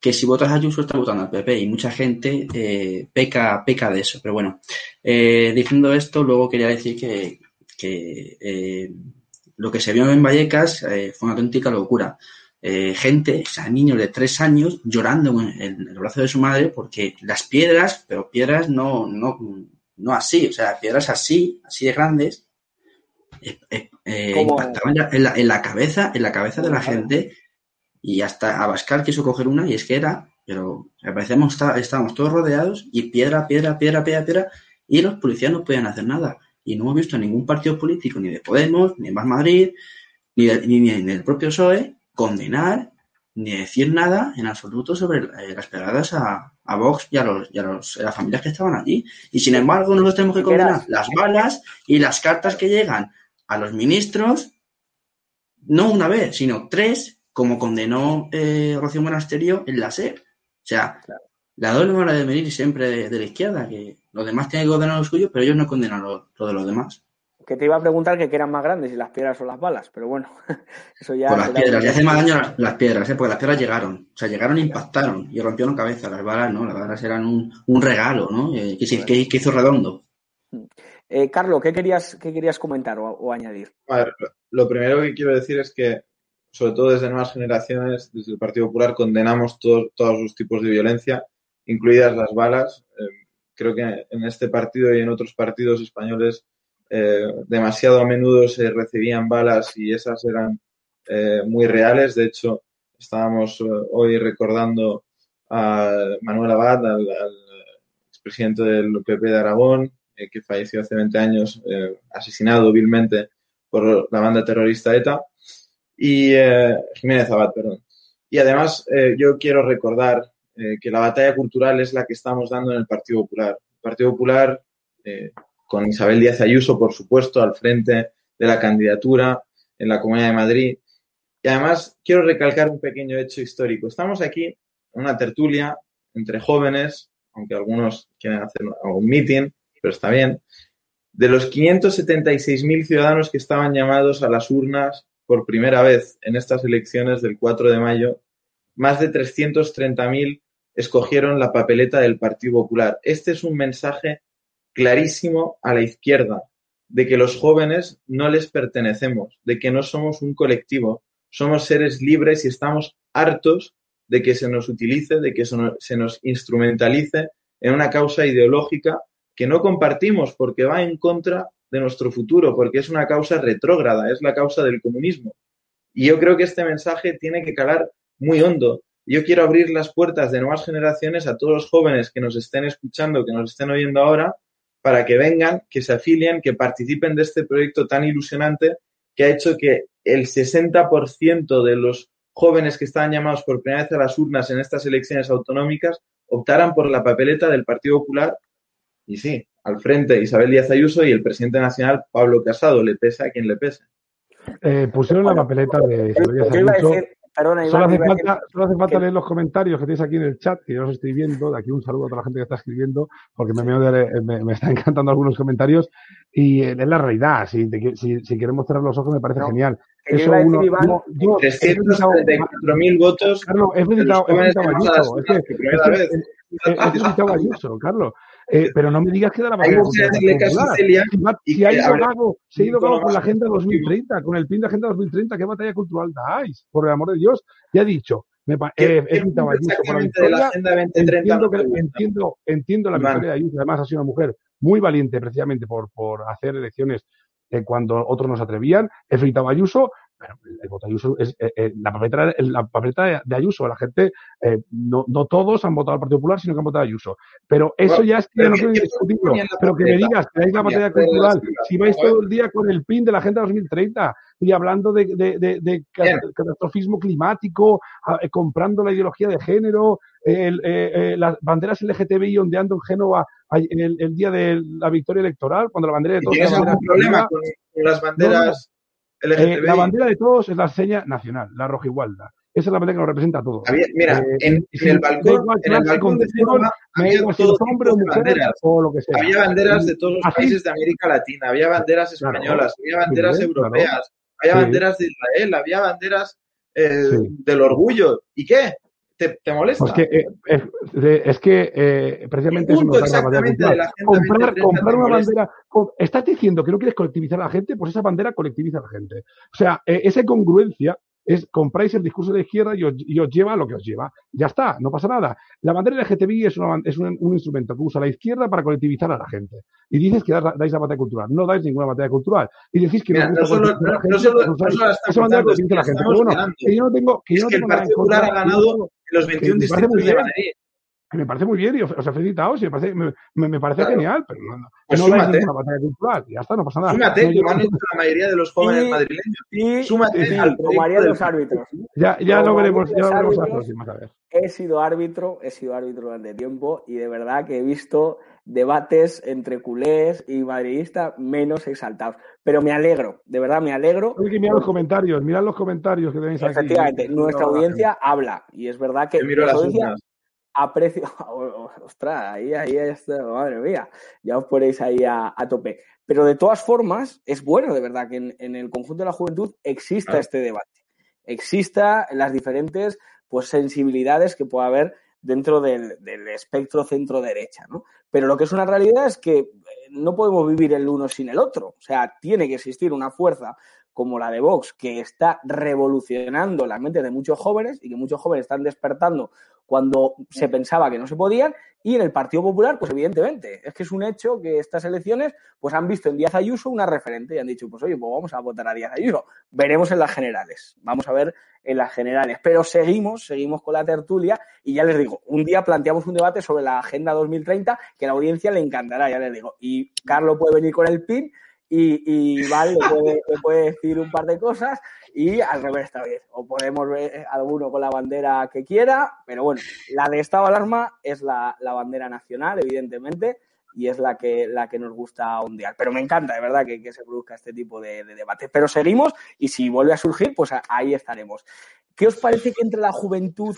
Speaker 4: Que si votas a Ayuso está votando al PP y mucha gente eh, peca, peca de eso. Pero bueno, eh, diciendo esto, luego quería decir que, que lo que se vio en Vallecas fue una auténtica locura eh, gente, o sea, niños de tres años llorando en, en, el brazo de su madre porque las piedras, pero piedras no, no, no así, o sea, piedras así, así de grandes, eh, eh, impactaban en la, en la, cabeza, en la cabeza de la gente y hasta Abascal quiso coger una y es que era, pero parecíamos, estábamos todos rodeados y piedra, piedra, piedra, piedra, piedra y los policías no podían hacer nada. Y no hemos visto ningún partido político, ni de Podemos, ni en Más Madrid, ni, de, ni, ni en el propio PSOE, condenar ni decir nada en absoluto sobre eh, las pegadas a, a Vox y a, los, y a, los, a las familias que estaban allí. Y sin embargo, nosotros tenemos que condenar las balas y las cartas que llegan a los ministros, no una vez, sino tres, como condenó eh, Rocío Monasterio en la SER. O sea, la doble hora de venir siempre de, de la izquierda, que los demás tienen que condenar lo suyo, pero ellos no condenan lo, lo de los demás.
Speaker 2: Que te iba a preguntar que qué eran más grandes, si las piedras o las balas, pero bueno, eso ya.
Speaker 4: Por las
Speaker 2: será-
Speaker 4: piedras, y hace más daño las, las piedras, ¿eh? porque las piedras llegaron. O sea, llegaron e impactaron y rompieron cabeza. Las balas no, las balas eran un, un regalo, ¿no? Eh, que, se- que- que hizo redondo.
Speaker 2: Eh, Carlos, ¿qué querías, qué querías comentar o, o añadir?
Speaker 6: A ver, lo primero que quiero decir es que, sobre todo desde nuevas generaciones, desde el Partido Popular, condenamos todo- todos los tipos de violencia, incluidas las balas. Eh, creo que en este partido y en otros partidos españoles eh, demasiado a menudo se recibían balas y esas eran eh, muy reales. De hecho, estábamos eh, hoy recordando a Manuel Abad, al, al expresidente del PP de Aragón, eh, que falleció hace 20 años, eh, asesinado vilmente por la banda terrorista ETA, y Jiménez Abad, perdón. Y además, yo quiero recordar que la batalla cultural es la que estamos dando en el Partido Popular. El Partido Popular, eh, con Isabel Díaz Ayuso, por supuesto, al frente de la candidatura en la Comunidad de Madrid. Y además, quiero recalcar un pequeño hecho histórico. Estamos aquí en una tertulia entre jóvenes, aunque algunos quieren hacer algún meeting, pero está bien, de los 576.000 ciudadanos que estaban llamados a las urnas por primera vez en estas elecciones del 4 de mayo, más de 330.000 escogieron la papeleta del Partido Popular. Este es un mensaje clarísimo a la izquierda de que los jóvenes no les pertenecemos, de que no somos un colectivo, somos seres libres y estamos hartos de que se nos utilice, de que se nos, instrumentalice en una causa ideológica que no compartimos porque va en contra de nuestro futuro, porque es una causa retrógrada, es la causa del comunismo. Y yo creo que este mensaje tiene que calar muy hondo. Yo quiero abrir las puertas de nuevas generaciones a todos los jóvenes que nos estén escuchando, que nos estén oyendo ahora, para que vengan, que se afilien, que participen de este proyecto tan ilusionante que ha hecho que el 60% de los jóvenes que estaban llamados por primera vez a las urnas en estas elecciones autonómicas optaran por la papeleta del Partido Popular y sí, al frente Isabel Díaz Ayuso y el presidente nacional Pablo Casado, le pesa a quien le pese.
Speaker 5: Eh, pusieron la papeleta de Isabel Díaz
Speaker 2: Yo iba a
Speaker 5: Ayuso.
Speaker 2: Perdona,
Speaker 5: Solo
Speaker 2: Iván,
Speaker 5: hace
Speaker 2: a decir
Speaker 5: falta, solo hace falta
Speaker 2: que-
Speaker 5: leer los comentarios que tenéis aquí en el chat, que yo los estoy viendo. De aquí un saludo a toda la gente que está escribiendo, porque me, me, me están encantando algunos comentarios. Y eh, es la realidad. Si, te si, si queremos cerrar los ojos, me parece
Speaker 2: No,
Speaker 5: genial. Eso uno-
Speaker 2: Iván,
Speaker 5: yo- yo he felicitado-
Speaker 6: 334.000 votos
Speaker 5: Carlos, he felicitado, he felicitado a Ayuso. Es que, es que, he a Ayuso, Carlos. Eh, pero no me digas que da la
Speaker 6: Hay
Speaker 5: batalla
Speaker 6: que
Speaker 5: contra el
Speaker 6: hacerle
Speaker 5: Partido
Speaker 6: caso a
Speaker 5: Popular.
Speaker 6: Celia
Speaker 5: Si ha ido Gago, se ha ido
Speaker 6: un tono
Speaker 5: Gago con la Agenda
Speaker 6: constructivo.
Speaker 5: 2030, con el PIN de Agenda 2030, ¿qué batalla cultural dais? Por el amor de Dios, ya he dicho, me pa-
Speaker 6: ¿Qué-
Speaker 5: eh, he por la victoria,
Speaker 6: Agenda 2030
Speaker 5: entiendo, que, entiendo, entiendo la victoria de Ayuso, además ha sido una mujer muy valiente precisamente por, por hacer elecciones eh, cuando otros no se atrevían, he felicitado a Ayuso, pero el, voto Ayuso es eh, eh, la papeleta, la papeleta de, Ayuso, la gente, eh, no, no todos han votado al Partido Popular, sino que han votado a Ayuso. Pero eso
Speaker 6: Bueno,
Speaker 5: ya es que no
Speaker 6: ¿qué-
Speaker 5: quiero discutirlo, pero que me digas que hay la batalla cultural, si vais todo el día con el PIN de la Agenda 2030 y hablando de, de, catastrofismo climático, comprando la ideología de género, el, las banderas LGTBI ondeando en Génova el, el día de la victoria electoral, cuando la bandera de
Speaker 6: ¿Y
Speaker 5: todos es
Speaker 6: ¿Tienes algún problema con las banderas
Speaker 5: Eh, la bandera de todos es la seña nacional, la rojigualda. Esa es la bandera que nos representa a todos.
Speaker 6: Había- mira,
Speaker 5: Eh,
Speaker 6: en, el balcón, en el
Speaker 5: clase,
Speaker 6: balcón de había todo
Speaker 5: hombre
Speaker 6: de
Speaker 5: mujer
Speaker 6: banderas.
Speaker 5: o lo que sea.
Speaker 6: Había banderas de todos los
Speaker 5: así-
Speaker 6: países de América Latina, había banderas
Speaker 5: Claro.
Speaker 6: españolas, había banderas
Speaker 5: claro.
Speaker 6: europeas, había
Speaker 5: Sí.
Speaker 6: banderas de Israel, había banderas eh,
Speaker 5: Sí.
Speaker 6: del orgullo. ¿Y qué? ¿Te, te molesta?
Speaker 5: Pues que, eh, es, que eh, precisamente
Speaker 6: ¿Qué
Speaker 5: eso nos da la
Speaker 6: de la Agenda
Speaker 5: Comprar,
Speaker 6: 2030
Speaker 5: comprar una bandera. ¿Estás diciendo que no quieres colectivizar a la gente? Pues esa bandera colectiviza a la gente. O sea, eh, esa incongruencia es compráis el discurso de la izquierda y os, y os lleva a lo que os lleva. Ya está, no pasa nada. La bandera LGTBI es, una es un, un instrumento que usa la izquierda para colectivizar a la gente. Y dices que das- dais la batalla cultural. No dais ninguna batalla cultural. Y decís que
Speaker 6: Mira,
Speaker 5: no
Speaker 6: no solo-
Speaker 5: a la
Speaker 6: no-
Speaker 5: gente,
Speaker 6: no solo- no solo
Speaker 5: esa bandera colectiviza a la gente. Pero bueno, que yo no tengo, que yo
Speaker 6: Es
Speaker 5: no
Speaker 6: que el
Speaker 5: tengo en
Speaker 6: Partido Popular ha ganado
Speaker 5: no-
Speaker 6: en los
Speaker 5: que
Speaker 6: 21
Speaker 5: me parece muy
Speaker 6: distritos de. Madrid.
Speaker 5: Me parece muy bien y os, os he felicitado, sí, me parece, me, me- parece
Speaker 6: Claro.
Speaker 5: genial, pero no, no,
Speaker 6: Pues
Speaker 5: no
Speaker 6: súmate.
Speaker 5: ninguna batalla cultural, y ya está, no pasa nada.
Speaker 6: Súmate,
Speaker 5: No,
Speaker 6: como han hecho la mayoría de los jóvenes
Speaker 2: Y-
Speaker 6: madrileños.
Speaker 2: Y,
Speaker 6: Súmate
Speaker 2: y
Speaker 6: al
Speaker 2: harían
Speaker 6: proyecto
Speaker 2: los árbitros.
Speaker 5: ya, ya lo veremos, ya lo veremos a
Speaker 2: árbitros,
Speaker 5: próximas, a ver.
Speaker 2: He sido árbitro, he sido árbitro durante tiempo y de verdad que he visto debates entre culés y madridistas menos exaltados. Pero me alegro, de verdad me alegro.
Speaker 5: Hay que mirar los comentarios, mirad los comentarios que tenéis aquí.
Speaker 2: Efectivamente, nuestra
Speaker 5: No,
Speaker 2: audiencia habla y es verdad que
Speaker 6: Yo miro
Speaker 2: nuestra
Speaker 6: las
Speaker 2: audiencia aprecio. Ostras, ahí, ahí está, madre mía, ya os ponéis ahí a, a tope. Pero de todas formas, es bueno de verdad que en, en el conjunto de la juventud exista este debate, exista las diferentes pues, sensibilidades que pueda haber dentro del, del espectro centro-derecha, ¿no? Pero lo que es una realidad es que eh, no podemos vivir el uno sin el otro. O sea, tiene que existir una fuerza como la de Vox, que está revolucionando las mentes de muchos jóvenes y que muchos jóvenes están despertando cuando se pensaba que no se podían, y en el Partido Popular, pues evidentemente, es que es un hecho que estas elecciones pues han visto en Díaz Ayuso una referente y han dicho, pues oye, pues vamos a votar a Díaz Ayuso. Veremos en las generales, vamos a ver en las generales, pero seguimos, seguimos con la tertulia y ya les digo, un día planteamos un debate sobre la Agenda 2030 que a la audiencia le encantará, ya les digo, y Carlos puede venir con el PIN y, y Val le puede, decir un par de cosas y al revés esta vez. O podemos ver alguno con la bandera que quiera, pero bueno, la de estado de alarma es la, la bandera nacional, evidentemente, y es la que, la que nos gusta ondear. Pero me encanta, de verdad, que, que se produzca este tipo de, de debate. Pero seguimos y si vuelve a surgir, pues ahí estaremos. ¿Qué os parece que entre la juventud...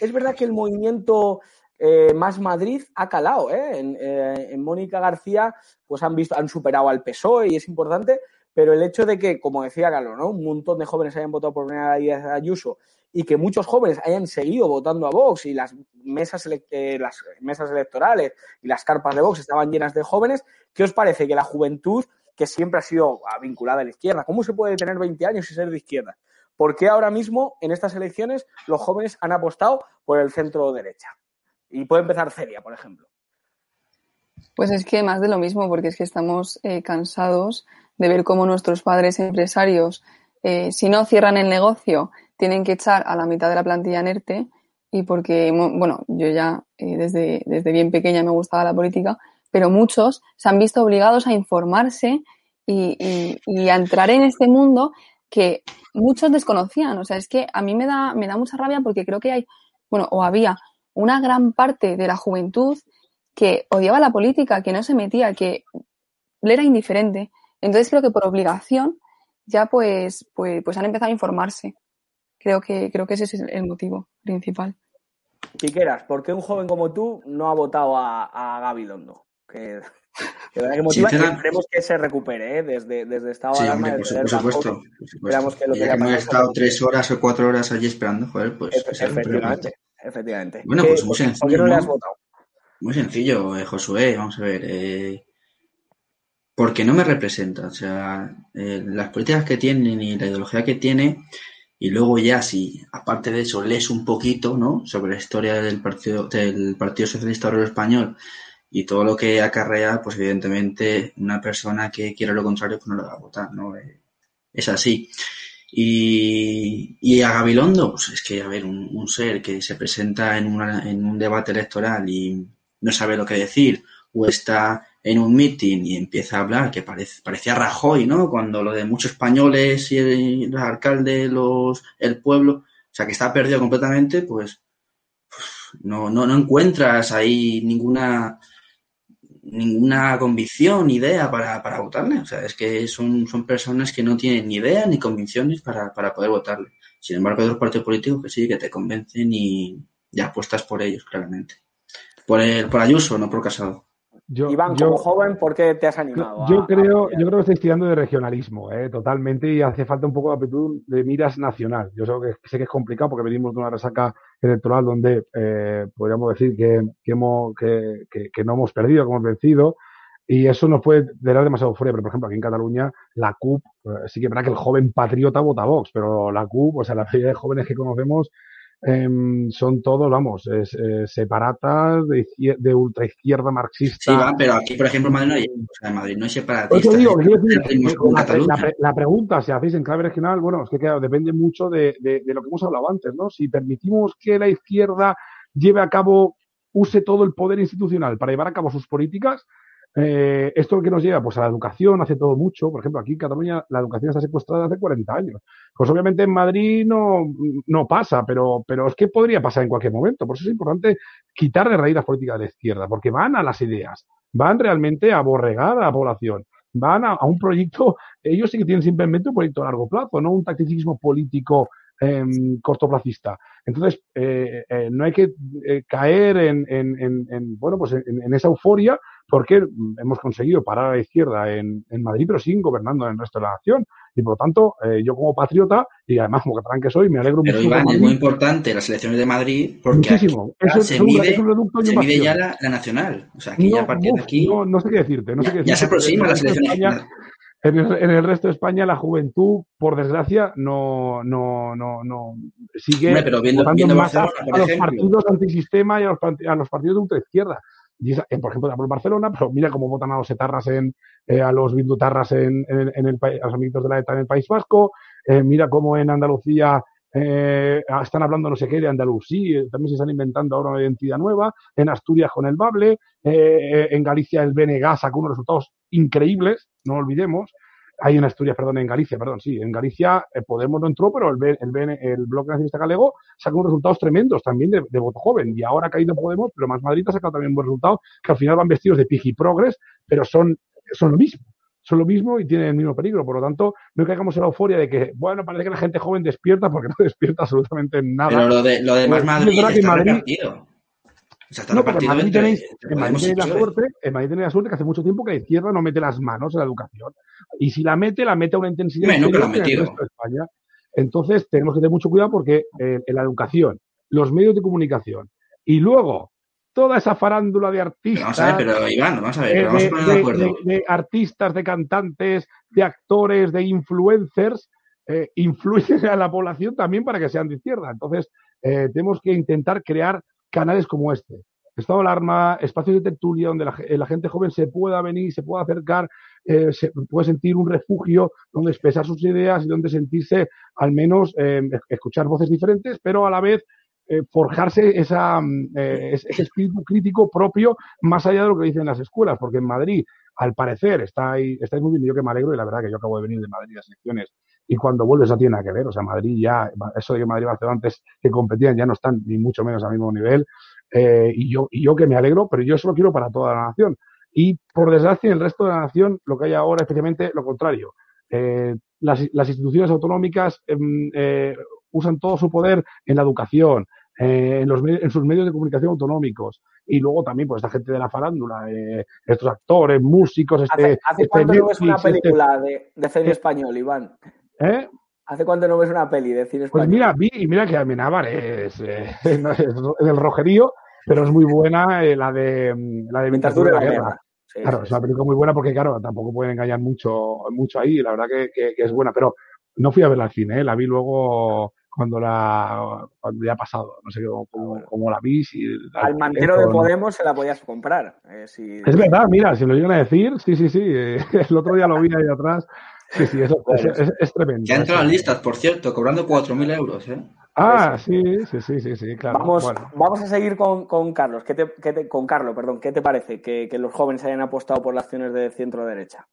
Speaker 2: Es verdad que el movimiento eh, Más Madrid ha calado, ¿eh? En, eh, en Mónica García, pues han visto, han superado al PSOE y es importante, pero el hecho de que, como decía Carlos, ¿no? Un montón de jóvenes hayan votado por primera vez a Ayuso y que muchos jóvenes hayan seguido votando a Vox y las mesas, eh, las mesas electorales y las carpas de Vox estaban llenas de jóvenes, ¿qué os parece que la juventud, que siempre ha sido ah, vinculada a la izquierda, ¿cómo se puede tener 20 años y ser de izquierda? ¿Por qué ahora mismo, en estas elecciones, los jóvenes han apostado por el centro derecha? Y puede empezar Celia, por ejemplo.
Speaker 3: Pues es que más de lo mismo, porque es que estamos eh, cansados de ver cómo nuestros padres empresarios, eh, si no cierran el negocio, tienen que echar a la mitad de la plantilla en y porque, bueno, yo ya eh, desde, desde bien pequeña me gustaba la política, pero muchos se han visto obligados a informarse y, y- y a entrar en este mundo que muchos desconocían. O sea, es que a mí me da, me da mucha rabia porque creo que hay, bueno, o había una gran parte de la juventud que odiaba la política, que no se metía, que le era indiferente. Entonces creo que por obligación ya pues, pues, pues han empezado a informarse. Creo que, creo que ese es el motivo principal.
Speaker 2: Piqueras, ¿por qué un joven como tú no ha votado a, a Gabilondo? Que, que verdad que motiva esperemos que se recupere, ¿eh? Desde, desde estado de
Speaker 4: Sí,
Speaker 2: alarma,
Speaker 4: hombre, por, por supuesto. por supuesto.
Speaker 2: Esperamos que lo que
Speaker 4: Ya que hemos estado tres horas o cuatro horas allí esperando, joder, pues que se recupere
Speaker 2: Efectivamente.
Speaker 4: Bueno,
Speaker 2: ¿Qué-
Speaker 4: pues muy
Speaker 2: ¿Por qué
Speaker 4: sencillo,
Speaker 2: no le has votado?
Speaker 4: Muy sencillo, eh, Josué, vamos a ver. Eh, porque no me representa. O sea, eh, las políticas que tienen y la ideología que tiene, y luego ya si aparte de eso lees un poquito, ¿no? Sobre la historia del Partido, del Partido Socialista Obrero Español y todo lo que acarrea, pues evidentemente una persona que quiera lo contrario, pues no lo va a votar, ¿no? Eh, es así. Y, y a Gabilondo, pues es que, a ver, un, ser que se presenta en, una- en un debate electoral y no sabe lo que decir, o está en un meeting y empieza a hablar, que parece, parecía Rajoy, ¿no? Cuando lo de muchos españoles y el, los alcaldes, los, el pueblo, o sea, que está perdido completamente, pues no, no, no encuentras ahí ninguna ninguna convicción, ni idea para, para votarle. O sea, es que son, son personas que no tienen ni idea ni convicciones para, para poder votarle. Sin embargo, hay otros partidos políticos que sí, que te convencen y, y apuestas por ellos, claramente. Por, el, por Ayuso, no por Casado.
Speaker 5: Yo,
Speaker 2: Iván,
Speaker 5: yo-
Speaker 2: como joven, ¿por qué te has animado?
Speaker 5: Yo
Speaker 2: a-
Speaker 5: creo,
Speaker 2: a-
Speaker 5: yo creo que estáis tirando de regionalismo, ¿eh? totalmente, y hace falta un poco de aptitud de miras nacional. Yo sé que, sé que es complicado porque venimos de una resaca electoral donde eh, podríamos decir que, que, no hemos perdido, que hemos vencido, y eso nos puede dar demasiado fuera. Pero, por ejemplo, aquí en Cataluña, la CUP, eh, sí que verdad que el joven patriota vota Vox, pero la CUP, o sea, la mayoría de jóvenes que conocemos em, son todos, vamos, es, eh, separatas, de, de ultraizquierda marxista.
Speaker 4: Sí, va, pero aquí, por ejemplo, Madrid no hay, o sea, en Madrid no hay
Speaker 5: Por eso
Speaker 4: separatistas.
Speaker 5: digo,
Speaker 4: hay
Speaker 5: quiero decir, la, la pre- la pregunta, si hacéis en clave regional, bueno, es que claro, depende mucho de, de- de lo que hemos hablado antes, ¿no? Si permitimos que la izquierda lleve a cabo use todo el poder institucional para llevar a cabo sus políticas, eh, esto que nos lleva pues a la educación, hace todo mucho. Por ejemplo, aquí en Cataluña la educación está secuestrada hace 40 años. Pues obviamente en Madrid no, no pasa, pero, pero es que podría pasar en cualquier momento. Por eso es importante quitar de raíz las políticas de la izquierda, porque van a las ideas, van realmente a aborregar a la población, van a, un proyecto, ellos sí que tienen simplemente un proyecto a largo plazo, no un tacticismo político em, cortoplacista. Entonces, eh, eh, no hay que caer en, en, en, en, bueno, pues en esa euforia porque hemos conseguido parar a la izquierda en, en Madrid, pero siguen gobernando en el resto de la nación. Y por lo tanto, eh, yo como patriota, y además como catalán que soy, me alegro
Speaker 4: Pero
Speaker 5: mucho.
Speaker 4: Iván, es muy importante las elecciones de Madrid porque
Speaker 5: Muchísimo.
Speaker 4: aquí
Speaker 5: Eso
Speaker 4: se mide, se ya la, la nacional. O sea, aquí ya a partir de aquí
Speaker 5: no, no sé qué decirte, no sé qué
Speaker 4: ya,
Speaker 5: decirte.
Speaker 4: ya se aproximan las
Speaker 5: En el resto de
Speaker 4: elecciones.
Speaker 5: España- en el, en el resto de España la juventud, por desgracia, no, no, no, no sigue
Speaker 4: Hombre, pero viendo- por
Speaker 5: a los partidos antisistema y a los, a los partidos de ultraizquierda. Eh, por ejemplo, por Barcelona, pero mira cómo votan a los etarras en, eh, a los bildutarras en, en, el, pa- a los amiguitos de la ETA en el País Vasco, eh, mira cómo en Andalucía eh, están hablando no sé qué de Andalucía, eh, también se están inventando ahora una identidad nueva, en Asturias con el Bable, en Galicia el BNG sacó unos resultados increíbles, no olvidemos, hay en Asturias, perdón, en Galicia, perdón, sí, en Galicia eh, Podemos no entró, pero el, B- el, BN el Bloque Nacionalista Galego sacó unos resultados tremendos también de, de voto joven, y ahora ha caído Podemos, pero más Madrid ha sacado también buen resultado, que al final van vestidos de piji progres, pero son, son lo mismo son lo mismo y tienen el mismo peligro. Por lo tanto, no caigamos en la euforia de que, bueno, parece que la gente joven despierta porque no despierta absolutamente nada.
Speaker 4: Pero lo de, lo de más
Speaker 5: Pues,
Speaker 4: Madrid está. O sea, está
Speaker 5: No, en
Speaker 4: repartido
Speaker 5: Madrid
Speaker 4: entre,
Speaker 5: tenéis,
Speaker 4: entre
Speaker 5: en Madrid tenéis la suerte, en Madrid tenéis la suerte que hace mucho tiempo que la izquierda no mete las manos en la educación. Y si la mete, la mete a una intensidad
Speaker 4: Hombre, nunca la
Speaker 5: que en España. Entonces, tenemos que tener mucho cuidado porque eh, en la educación, los medios de comunicación y luego toda esa farándula de artistas.
Speaker 4: Vamos a ver, pero Iván, vamos a ver,
Speaker 5: eh,
Speaker 4: pero vamos
Speaker 5: de,
Speaker 4: a poner de
Speaker 5: de-
Speaker 4: acuerdo.
Speaker 5: de- de artistas, de cantantes, de actores, de influencers, eh, influyen a la población también para que sean de izquierda. Entonces, eh, tenemos que intentar crear canales como este. Estado de alarma, espacios de tertulia donde la, ge- la gente joven se pueda venir, se pueda acercar, eh, se puede sentir un refugio donde expresar sus ideas y donde sentirse al menos eh, escuchar voces diferentes, pero a la vez eh, forjarse esa, mm, eh, ese espíritu crítico propio más allá de lo que dicen las escuelas, porque en Madrid, al parecer, está ahí, estáis muy bien, yo que me alegro, y la verdad que yo acabo de venir de Madrid a secciones, y cuando vuelves no tiene nada que ver, o sea, Madrid ya, eso de que Madrid y Barcelona antes que competían ya no están ni mucho menos al mismo nivel, eh, y, yo, y yo que me alegro, pero yo eso lo quiero para toda la nación. Y por desgracia, en el resto de la nación, lo que hay ahora, especialmente lo contrario. Eh, las, las instituciones autonómicas em, eh, usan todo su poder en la educación, eh, en, los, en sus medios de comunicación autonómicos. Y luego también, pues, esta gente de la farándula, eh, estos actores, músicos, este.
Speaker 2: ¿Hace, hace
Speaker 5: este
Speaker 2: cuánto no ves una
Speaker 5: este-
Speaker 2: película de, de cine español, Iván?
Speaker 5: ¿Eh?
Speaker 2: ¿Hace cuánto no ves una peli de cine
Speaker 5: Pues
Speaker 2: español?
Speaker 5: mira, vi, y mira que Amenábar es, eh, es del rojerío, pero es muy buena eh, la de mm, la de
Speaker 2: Mientras dure la
Speaker 5: la guerra.
Speaker 2: guerra. Sí,
Speaker 5: Claro,
Speaker 2: sí,
Speaker 5: es una película muy buena porque, claro, tampoco pueden engañar mucho, mucho ahí, la verdad que, que- que es buena, pero no fui a verla al cine, ¿eh? la vi luego cuando la cuando ya ha pasado, no sé cómo, cómo, cómo la vi. Si la
Speaker 2: Al mantero de. Podemos se la podías comprar. eh, si-
Speaker 5: Es verdad, mira, si lo llegan a decir, sí, sí, sí, el otro día lo vi ahí atrás, sí, sí, eso, es, es- es tremendo.
Speaker 4: Ya entrado en
Speaker 5: tremendo.
Speaker 4: listas, por cierto, cobrando 4.000 euros, ¿eh?
Speaker 5: Ah, sí, sí, sí, sí, sí, claro.
Speaker 2: Vamos,
Speaker 5: bueno.
Speaker 2: vamos a seguir con, con Carlos. ¿Qué te, qué te- con Carlos, perdón. ¿Qué te parece que, que los jóvenes hayan apostado por las acciones de centro derecha?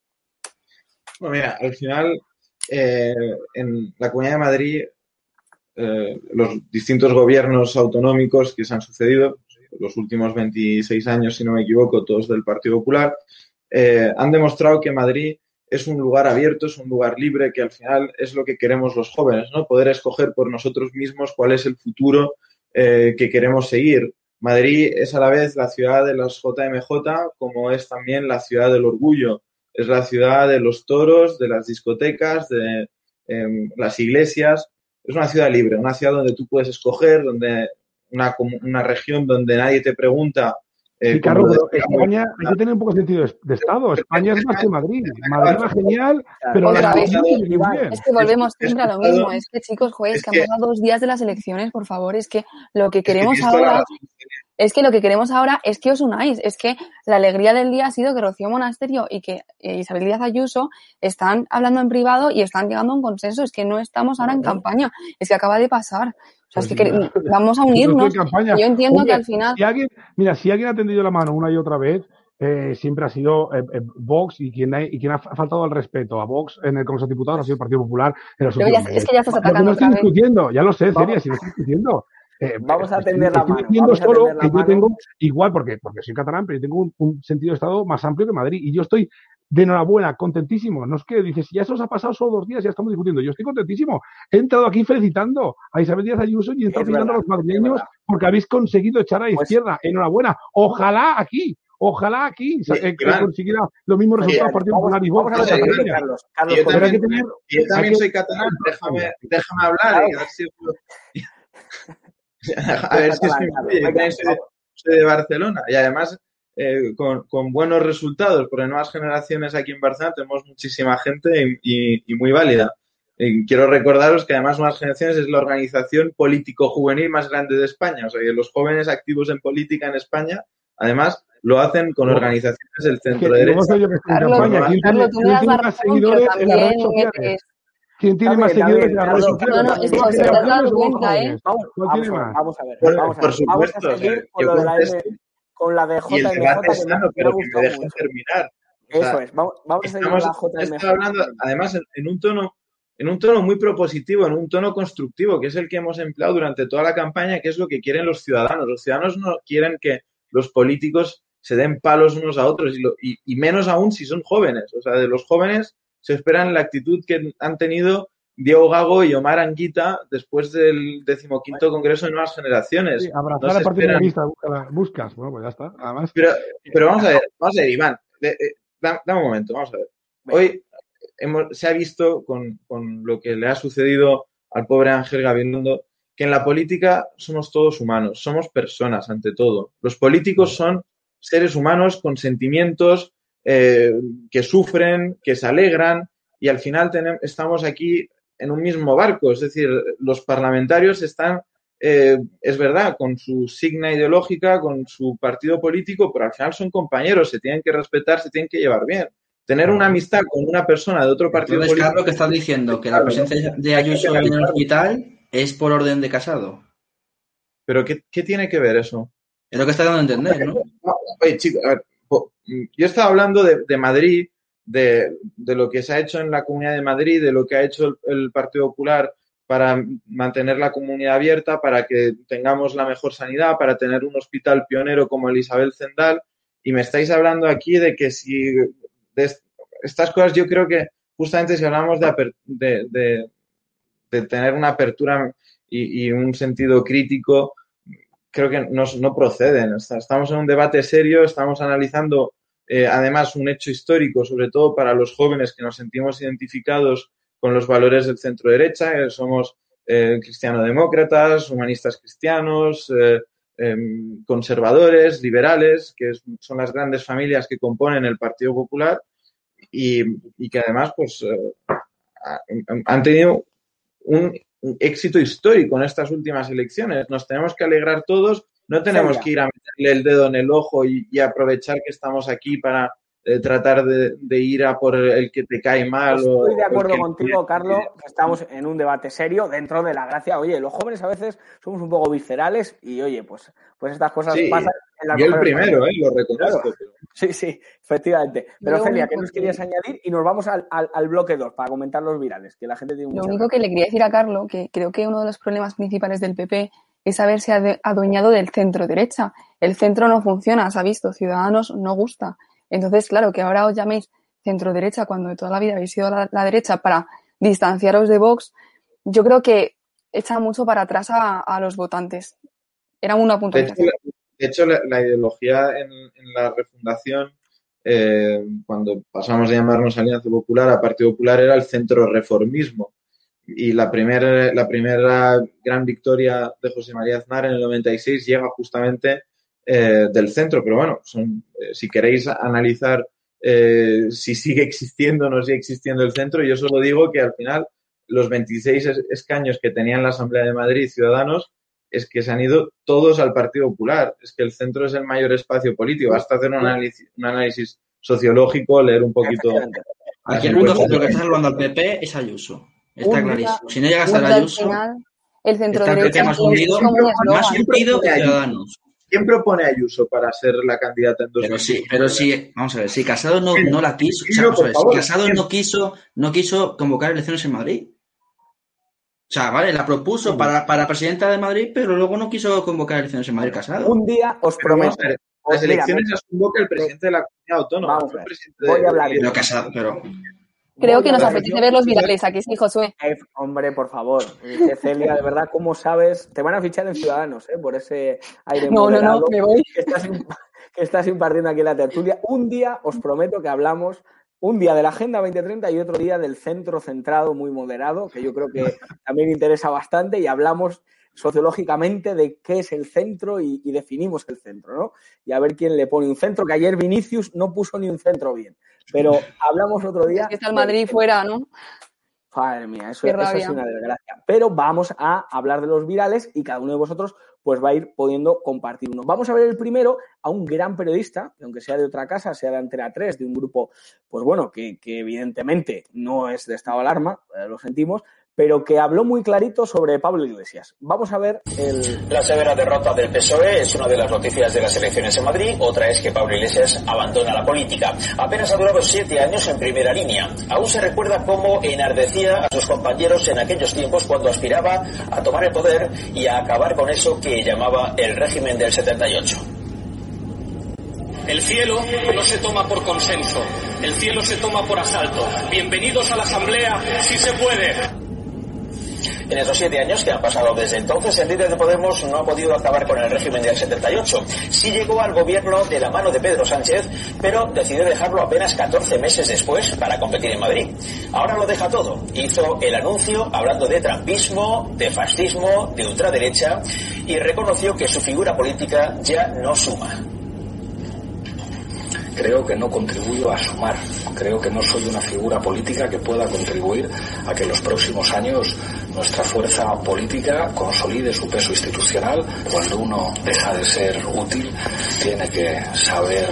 Speaker 6: Bueno, mira, al final, eh, en la Comunidad de Madrid, eh, los distintos gobiernos autonómicos que se han sucedido, los últimos 26 años, si no me equivoco, todos del Partido Popular, eh, han demostrado que Madrid es un lugar abierto, es un lugar libre, que al final es lo que queremos los jóvenes, ¿no? Poder escoger por nosotros mismos cuál es el futuro eh, que queremos seguir. Madrid es a la vez la ciudad de las JMJ, como es también la ciudad del orgullo es la ciudad de los toros, de las discotecas, de em, las iglesias. Es una ciudad libre, una ciudad donde tú puedes escoger, donde una, una región donde nadie te pregunta. Eh,
Speaker 5: pero. España hay que tener un poco de sentido de, Estado. España es más que Madrid. Madrid va genial, pero
Speaker 3: Otra
Speaker 5: la
Speaker 3: vez.
Speaker 5: bien.
Speaker 3: Es que volvemos siempre a lo mismo. Es que, chicos, joder, es que
Speaker 6: que-
Speaker 3: han pasado dos días de las elecciones, por favor. Es que lo que
Speaker 6: Es que
Speaker 3: queremos ahora, es que lo que queremos ahora es que os unáis. Es que la alegría del día ha sido que Rocío Monasterio y que eh, Isabel Díaz Ayuso están hablando en privado y están llegando a un consenso. Es que no estamos ahora en campaña. Es que acaba de pasar. O O sea, es
Speaker 5: Pues
Speaker 3: que vamos a
Speaker 5: estoy
Speaker 3: unirnos.
Speaker 5: campaña.
Speaker 3: Yo entiendo que al final...
Speaker 5: Si alguien, mira, si alguien ha tendido la mano una y otra vez, eh, siempre ha sido eh, eh, Vox y quien, ha, y quien ha fa- faltado al respeto a Vox en el Congreso de Diputados ha sido el Partido Popular en los
Speaker 3: Pero
Speaker 5: últimos
Speaker 3: ya- es que ya estás atacando
Speaker 5: no estoy
Speaker 3: vez.
Speaker 5: discutiendo, ya lo sé. Celia, si lo estoy discutiendo. Eh,
Speaker 2: Vamos a
Speaker 5: estoy-
Speaker 2: tender la
Speaker 5: estoy
Speaker 2: mano, a
Speaker 5: solo que yo
Speaker 2: mano.
Speaker 5: tengo igual, porque, porque soy catalán, pero yo tengo un, un sentido de Estado más amplio que Madrid. Y yo estoy de enhorabuena, contentísimo. No es que dices, ya eso os ha pasado solo dos días, ya estamos discutiendo. Yo estoy contentísimo. He entrado aquí felicitando a Isabel Díaz Ayuso y he estado
Speaker 2: Es
Speaker 5: felicitando a los madrileños porque habéis conseguido echar a la
Speaker 2: Pues-
Speaker 5: izquierda. Enhorabuena. Ojalá aquí, ojalá aquí
Speaker 6: Sí,
Speaker 5: eh, consiguiera los mismos resultados Partido Popular y Vox.
Speaker 6: Vamos a ver.
Speaker 2: Carlos. Carlos,
Speaker 6: Yo también,
Speaker 5: tener,
Speaker 6: yo soy catalán, déjame, déjame hablar y a ver si, a ver si soy de Barcelona y además eh, con, con buenos resultados, porque nuevas generaciones aquí en Barcelona tenemos muchísima gente y, y- y muy válida. Y quiero recordaros que además Nuevas Generaciones es la organización político-juvenil más grande de España. O sea, que los jóvenes activos en política en España, además, lo hacen con organizaciones del centro
Speaker 5: en
Speaker 3: Carlos.
Speaker 5: ¿Quién
Speaker 3: Carlos,
Speaker 5: quién tiene más seguidores en las redes sociales? ¿Quién tiene
Speaker 2: También,
Speaker 5: más seguidores en las redes sociales?
Speaker 3: No, no, esto
Speaker 5: ¿Nuevas
Speaker 3: se te has dado cuenta, ¿eh?
Speaker 2: Vamos,
Speaker 5: ¿Cuál
Speaker 2: vamos a ver, vamos a ver,
Speaker 6: Por,
Speaker 2: ver. Vamos a
Speaker 6: supuesto,
Speaker 2: seguir con lo de la con la de
Speaker 6: Y el
Speaker 2: JMJ,
Speaker 6: debate es
Speaker 2: que me,
Speaker 6: sano,
Speaker 2: me
Speaker 6: pero que me dejen terminar. O sea,
Speaker 2: Eso es, vamos, vamos a seguir
Speaker 6: estamos,
Speaker 2: la JMJ.
Speaker 6: hablando, además, en, en un tono, en un tono muy propositivo, en un tono constructivo, que es el que hemos empleado durante toda la campaña, que es lo que quieren los ciudadanos. Los ciudadanos no quieren que los políticos se den palos unos a otros, y, lo- y- y menos aún si son jóvenes. O sea, de los jóvenes se esperan la actitud que han tenido Diego Gago y Omar Anguita después del decimoquinto Congreso de Nuevas Generaciones.
Speaker 5: Sí, abrazar Partido
Speaker 6: esperan
Speaker 5: Comunista, busca- buscas. Bueno, pues ya está. Además,
Speaker 6: pero, pero vamos a ver, vamos a ver, Iván, de- eh, da- dame un momento, vamos a ver. Hoy hemos- se ha visto con, con lo que le ha sucedido al pobre Ángel Gabilondo que en la política somos todos humanos, somos personas ante todo. Los políticos son seres humanos con sentimientos eh, que sufren, que se alegran y al final tenem- estamos aquí en un mismo barco. Es decir, los parlamentarios están eh, es verdad, con su signa ideológica, con su partido político, pero al final son compañeros, se tienen que respetar, se tienen que llevar bien. Tener una amistad con una persona de otro partido
Speaker 4: Entonces,
Speaker 6: político.
Speaker 4: Carlos, que estás diciendo que la presencia de Ayuso en el hospital es por orden de casado.
Speaker 6: Pero ¿qué, qué tiene que ver eso?
Speaker 4: Es lo que está dando a entender, ¿no?
Speaker 6: Oye, chicos, a ver, yo estaba hablando de, de Madrid, de, de lo que se ha hecho en la Comunidad de Madrid, de lo que ha hecho el, Partido Popular para mantener la comunidad abierta, para que tengamos la mejor sanidad, para tener un hospital pionero como el Isabel Zendal. Y me estáis hablando aquí de que si estas cosas yo creo que justamente si hablamos de, aper- de, de- tener una apertura y, y un sentido crítico, creo que no, no proceden. Estamos en un debate serio, estamos analizando eh, además un hecho histórico, sobre todo para los jóvenes que nos sentimos identificados con los valores del centro derecha, que somos eh, cristiano-demócratas, humanistas cristianos, eh, em, conservadores, liberales, que son las grandes familias que componen el Partido Popular y, y que además pues eh, ha- han tenido un éxito histórico en estas últimas elecciones. Nos tenemos que alegrar todos, no tenemos que ir a meterle el dedo en el ojo y, y aprovechar que estamos aquí para eh, tratar de, de ir a por el que te cae mal. o-
Speaker 2: Estoy de
Speaker 6: o
Speaker 2: acuerdo contigo, Carlos, que estamos en un debate serio dentro de la gracia. Oye, los jóvenes a veces somos un poco viscerales y, oye, pues, pues estas cosas
Speaker 6: Sí,
Speaker 2: pasan en las
Speaker 6: Yo el primero, eh, lo reconozco.
Speaker 2: Claro. Sí, sí, efectivamente. Pero
Speaker 3: Lo
Speaker 2: Celia, ¿qué nos
Speaker 3: que-
Speaker 2: querías añadir? Y nos vamos al, al- al bloque 2 para comentar los virales, que la gente tiene
Speaker 3: Lo único que le quería decir a Carlos, que creo que uno de los problemas principales del PP es haberse adueñado del centro derecha. El centro no funciona, se ha visto, Ciudadanos no gusta. Entonces, claro, que ahora os llaméis centro derecha cuando de toda la vida habéis sido la, derecha para distanciaros de Vox, yo creo que echa mucho para atrás a, los votantes. Era una puntualización.
Speaker 6: de hecho, la- ideología en, en la refundación, eh, cuando pasamos de llamarnos Alianza Popular a Partido Popular, era el centro reformismo. Y la primera, la primera gran victoria de José María Aznar en el 96 llega justamente eh, del centro. Pero bueno, son, eh, si queréis analizar eh, si sigue existiendo o no sigue existiendo el centro, yo solo digo que al final los 26 es- escaños que tenía en la Asamblea de Madrid Ciudadanos es que se han ido todos al Partido Popular. Es que el centro es el mayor espacio político. Basta hacer un análisis, un análisis sociológico, leer un poquito.
Speaker 4: Aquí el único centro que está salvando al PP es Ayuso. Está
Speaker 3: Un
Speaker 4: clarísimo.
Speaker 3: día-
Speaker 4: Si no llega a
Speaker 3: al
Speaker 4: Ayuso,
Speaker 3: el centro
Speaker 4: Está
Speaker 3: derecha
Speaker 4: más unido, más unido que Ciudadanos.
Speaker 6: ¿Quién propone a Ayuso para ser la candidata en 2020?
Speaker 4: Pero sí, pero sí, vamos a ver, si Casado no, no la quiso, o sea, vamos a ver, si Casado no quiso, no quiso convocar elecciones en Madrid. O sea, vale, la propuso para, para presidenta de Madrid, pero luego no quiso convocar elecciones en Madrid Casado.
Speaker 2: Un día os
Speaker 6: Pero vamos
Speaker 2: prometo.
Speaker 6: a ver,
Speaker 2: os-
Speaker 6: Las elecciones las convoca el presidente de la comunidad autónoma.
Speaker 2: Vamos
Speaker 6: el presidente
Speaker 2: voy
Speaker 6: de-
Speaker 2: a hablar de-
Speaker 4: Pero Casado, pero
Speaker 3: Creo que nos apetece ver los virales, aquí sí, Josué.
Speaker 2: Hombre, por favor. Eh, Celia, de verdad, ¿cómo sabes? Te van a fichar en Ciudadanos, ¿eh? Por ese aire
Speaker 3: No, no, no, me voy.
Speaker 2: que estás, que estás impartiendo aquí en la tertulia. Un día, os prometo que hablamos, un día de la Agenda 2030 y otro día del centro centrado muy moderado, que yo creo que también interesa bastante, y hablamos sociológicamente de qué es el centro y, y definimos el centro, ¿no? Y a ver quién le pone un centro, que ayer Vinicius no puso ni un centro bien. Pero hablamos otro día.
Speaker 3: Es que está el Madrid fuera, ¿no?
Speaker 2: Madre mía, eso, es una desgracia. Pero vamos a hablar de los virales y cada uno de vosotros pues va a ir pudiendo compartir uno. Vamos a ver el primero a un gran periodista, que aunque sea de otra casa, sea de Antena 3, de un grupo, pues bueno, que, que evidentemente no es de estado de alarma, eh, lo sentimos, pero que habló muy clarito sobre Pablo Iglesias. Vamos a ver el...
Speaker 7: La severa derrota del PSOE es una de las noticias de las elecciones en Madrid. Otra es que Pablo Iglesias abandona la política. Apenas ha durado siete años en primera línea. Aún se recuerda cómo enardecía a sus compañeros en aquellos tiempos cuando aspiraba a tomar el poder y a acabar con eso que llamaba el régimen del 78.
Speaker 8: El cielo no se toma por consenso, el cielo se toma por asalto. Bienvenidos a la Asamblea, si se puede.
Speaker 7: En esos siete años que han pasado desde entonces, el líder de Podemos no ha podido acabar con el régimen del 78. Sí llegó al gobierno de la mano de Pedro Sánchez, pero decidió dejarlo apenas 14 meses después para competir en Madrid. Ahora lo deja todo. Hizo el anuncio hablando de trampismo, de fascismo, de ultraderecha y reconoció que su figura política ya no suma.
Speaker 8: Creo que no contribuyo a sumar. Creo que no soy una figura política que pueda contribuir a que en los próximos años nuestra fuerza política consolide su peso institucional. Cuando uno deja de ser útil, tiene que saber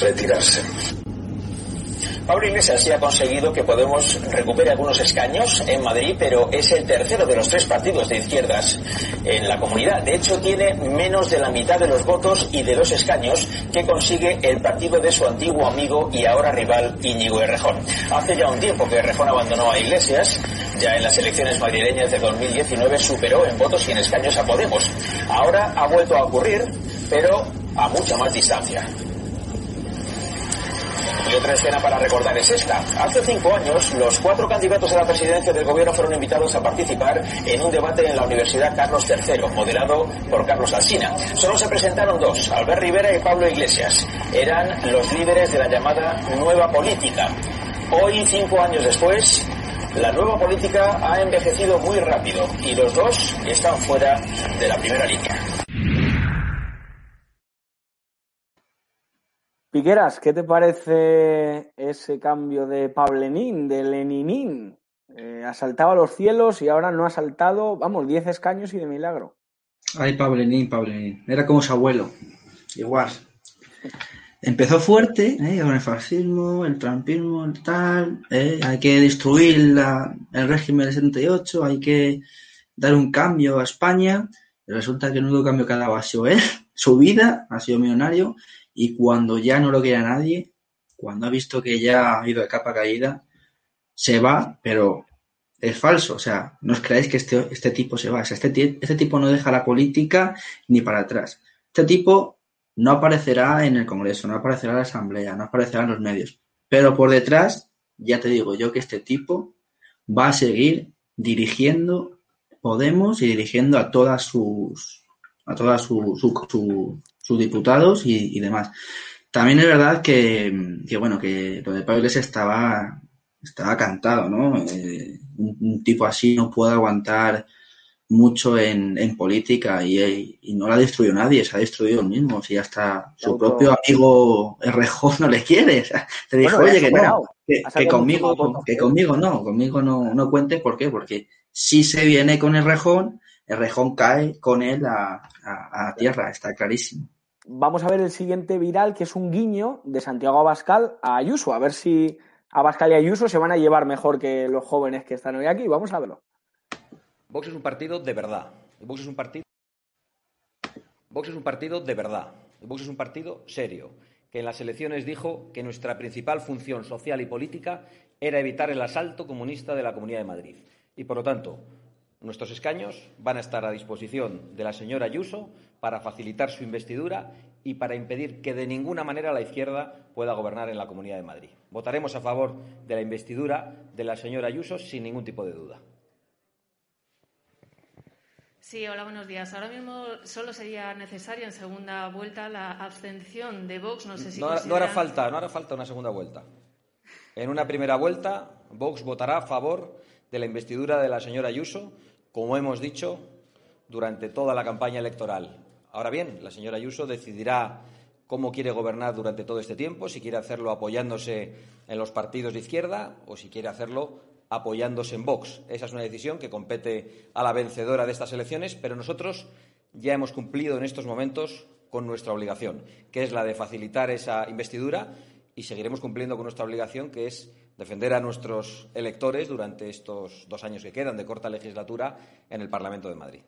Speaker 8: retirarse.
Speaker 7: Pablo Iglesias sí ha conseguido que Podemos recupere algunos escaños en Madrid, pero es el tercero de los tres partidos de izquierdas en la comunidad. De hecho, tiene menos de la mitad de los votos y de los escaños que consigue el partido de su antiguo amigo y ahora rival Íñigo Errejón. Hace ya un tiempo que Errejón abandonó a Iglesias. Ya en las elecciones madrileñas de 2019 superó en votos y en escaños a Podemos. Ahora ha vuelto a ocurrir, pero a mucha más distancia. Y otra escena para recordar es esta. Hace cinco años, los cuatro candidatos a la presidencia del gobierno fueron invitados a participar en un debate en la Universidad Carlos III, moderado por Carlos Alsina. Solo se presentaron dos, Albert Rivera y Pablo Iglesias. Eran los líderes de la llamada nueva política. Hoy, cinco años después, la nueva política ha envejecido muy rápido y los dos están fuera de la primera línea.
Speaker 2: Piqueras, ¿qué te parece ese cambio de Pablenín, de Leninín? Eh, asaltaba los cielos y ahora no ha saltado, vamos, 10 escaños y de milagro.
Speaker 4: Ay, Pablenín, Pablenín. Era como su abuelo. Igual. Empezó fuerte, ¿eh? con el fascismo, el trampismo, el tal. ¿eh? Hay que destruir la- el régimen del 78, hay que dar un cambio a España. Resulta que el único cambio que ha dado él, su vida, ha sido millonario. Y cuando ya no lo quiere nadie, cuando ha visto que ya ha ido de capa caída, se va, pero es falso. O sea, no os creáis que este, este tipo se va. O sea, este, este tipo no deja la política ni para atrás. Este tipo no aparecerá en el Congreso, no aparecerá en la Asamblea, no aparecerá en los medios. Pero por detrás, ya te digo yo que este tipo va a seguir dirigiendo Podemos y dirigiendo a todas sus a su- su- sus diputados y, y demás. También es verdad que, que, bueno, que lo de Pablo Iglesias estaba, estaba cantado, ¿no? Eh, un, un tipo así no puede aguantar mucho en, en política y, y no la destruyó nadie, se ha destruido él mismo. Si hasta su propio amigo Errejón no le quiere. O sea, te dijo,
Speaker 2: Bueno,
Speaker 4: oye,
Speaker 2: ha
Speaker 4: que no, que,
Speaker 2: Ha
Speaker 4: conmigo, que conmigo no, conmigo no, no cuentes. ¿Por qué? Porque si se viene con Errejón, Errejón cae con él a, a- a tierra, está clarísimo.
Speaker 2: Vamos a ver el siguiente viral, que es un guiño de Santiago Abascal a Ayuso. A ver si Abascal y Ayuso se van a llevar mejor que los jóvenes que están hoy aquí. Vamos a verlo.
Speaker 9: Vox es un partido de verdad. Vox es un partido. Vox es un partido de verdad. Vox es un partido serio, que en las elecciones dijo que nuestra principal función social y política era evitar el asalto comunista de la Comunidad de Madrid. Y, por lo tanto, nuestros escaños van a estar a disposición de la señora Ayuso para facilitar su investidura y para impedir que de ninguna manera la izquierda pueda gobernar en la Comunidad de Madrid. Votaremos a favor de la investidura de la señora Ayuso sin ningún tipo de duda.
Speaker 10: Sí, hola, buenos días. Ahora mismo solo sería necesaria en segunda vuelta la abstención de Vox. No sé si
Speaker 9: no,
Speaker 10: consideran...
Speaker 9: no hará falta, no hará falta una segunda vuelta. En una primera vuelta, Vox votará a favor de la investidura de la señora Ayuso, como hemos dicho durante toda la campaña electoral. Ahora bien, la señora Ayuso decidirá cómo quiere gobernar durante todo este tiempo, si quiere hacerlo apoyándose en los partidos de izquierda o si quiere hacerlo apoyándose en Vox. Esa es una decisión que compete a la vencedora de estas elecciones, pero nosotros ya hemos cumplido en estos momentos con nuestra obligación, que es la de facilitar esa investidura y seguiremos cumpliendo con nuestra obligación, que es defender a nuestros electores durante estos dos años que quedan de corta legislatura en el Parlamento de Madrid.